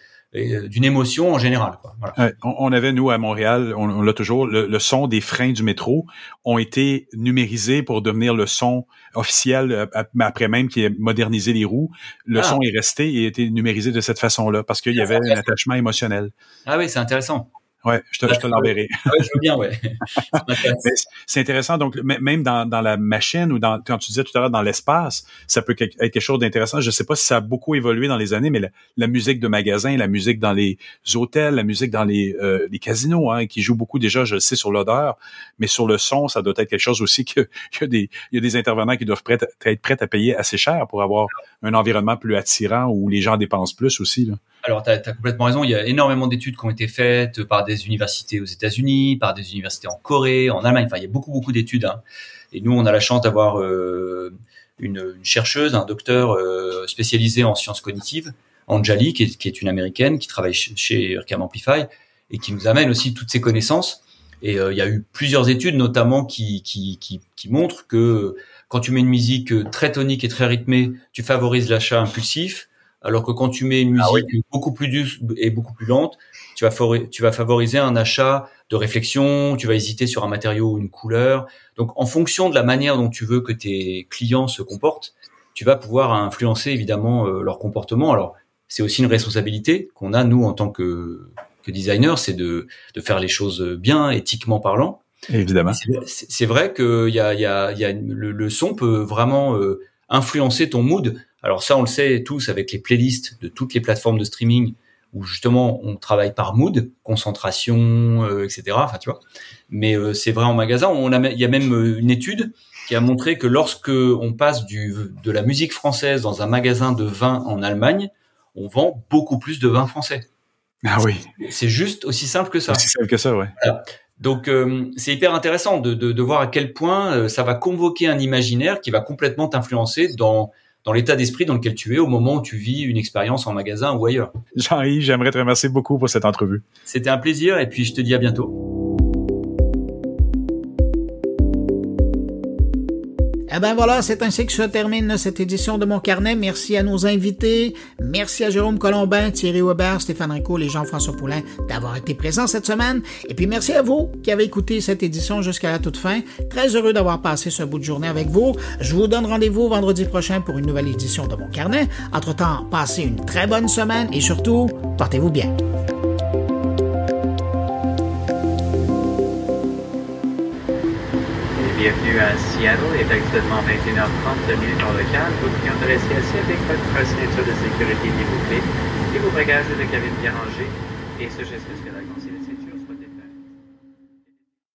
Speaker 14: d'une émotion en général. Quoi.
Speaker 13: Voilà. on, avait, nous, à Montréal, on, l'a toujours, le, son des freins du métro ont été numérisés pour devenir le son officiel, euh, après même qu'il ait modernisé les roues. Le ah. son est resté et a été numérisé de cette façon-là parce qu'il y avait un attachement émotionnel.
Speaker 14: Ah oui, c'est intéressant.
Speaker 13: Ouais, je te, je te l'enverrai.
Speaker 14: Ouais, je veux bien, ouais.
Speaker 13: c'est intéressant. Donc, même dans, dans la machine ou dans, quand tu disais tout à l'heure dans l'espace, ça peut être quelque chose d'intéressant. Je sais pas si ça a beaucoup évolué dans les années, mais la, musique de magasin, la musique dans les hôtels, la musique dans les, euh, les casinos, hein, qui joue beaucoup déjà, je le sais, sur l'odeur, mais sur le son, ça doit être quelque chose aussi que, il y a des, il y a des intervenants qui doivent être prêts à payer assez cher pour avoir un environnement plus attirant où les gens dépensent plus aussi. Là.
Speaker 14: Alors, tu as, complètement raison. Il y a énormément d'études qui ont été faites par des universités aux États-Unis, par des universités en Corée, en Allemagne. Enfin, il y a beaucoup, beaucoup d'études. Hein. Et nous, on a la chance d'avoir euh, une, une, chercheuse, un docteur euh, spécialisé en sciences cognitives, Anjali, qui est, qui est, une américaine, qui travaille chez, chez Amplify et qui nous amène aussi toutes ces connaissances. Et euh, il y a eu plusieurs études, notamment, qui, qui, qui, qui, montrent que quand tu mets une musique très tonique et très rythmée, tu favorises l'achat impulsif, alors que quand tu mets une ah musique beaucoup plus douce et beaucoup plus lente, tu vas, tu vas favoriser un achat de réflexion, tu vas hésiter sur un matériau ou une couleur. Donc, en fonction de la manière dont tu veux que tes clients se comportent, tu vas pouvoir influencer évidemment euh, leur comportement. Alors, c'est aussi une responsabilité qu'on a nous en tant que, que designer, c'est de, de faire les choses bien, éthiquement parlant.
Speaker 13: Évidemment.
Speaker 14: C'est vrai que y a, y a, y a le, son peut vraiment euh, influencer ton mood. Alors ça, on le sait tous avec les playlists de toutes les plateformes de streaming où justement on travaille par mood, concentration, euh, etc. Enfin, tu vois. Mais euh, c'est vrai en magasin. On a, il y a même euh, une étude qui a montré que lorsque on passe du, de la musique française dans un magasin de vin en Allemagne, on vend beaucoup plus de vin français.
Speaker 13: Ah oui.
Speaker 14: C'est juste aussi simple que ça.
Speaker 13: Aussi simple que ça, ouais.
Speaker 14: Donc c'est hyper intéressant de, de, de, voir à quel point ça va convoquer un imaginaire qui va complètement t'influencer dans dans l'état d'esprit dans lequel tu es au moment où tu vis une expérience en magasin ou ailleurs.
Speaker 13: Jean-Yves, j'aimerais te remercier beaucoup pour cette entrevue.
Speaker 14: C'était un plaisir et puis je te dis à bientôt.
Speaker 1: Eh ben voilà, c'est ainsi que se termine cette édition de mon carnet. Merci à nos invités. Merci à Jérôme Colombin, Thierry Weber, Stéphane Rico et Jean-François Poulain d'avoir été présents cette semaine. Et puis merci à vous qui avez écouté cette édition jusqu'à la toute fin. Très heureux d'avoir passé ce bout de journée avec vous. Je vous donne rendez-vous vendredi prochain pour une nouvelle édition de mon carnet. Entre-temps, passez une très bonne semaine et surtout, portez-vous bien.
Speaker 15: Bienvenue à Seattle. Il est actuellement 21h30 minutes en local. Vous qui intéressez assis avec votre ceinture de sécurité clé et vos bagages de cabine bien rangés. Et ce geste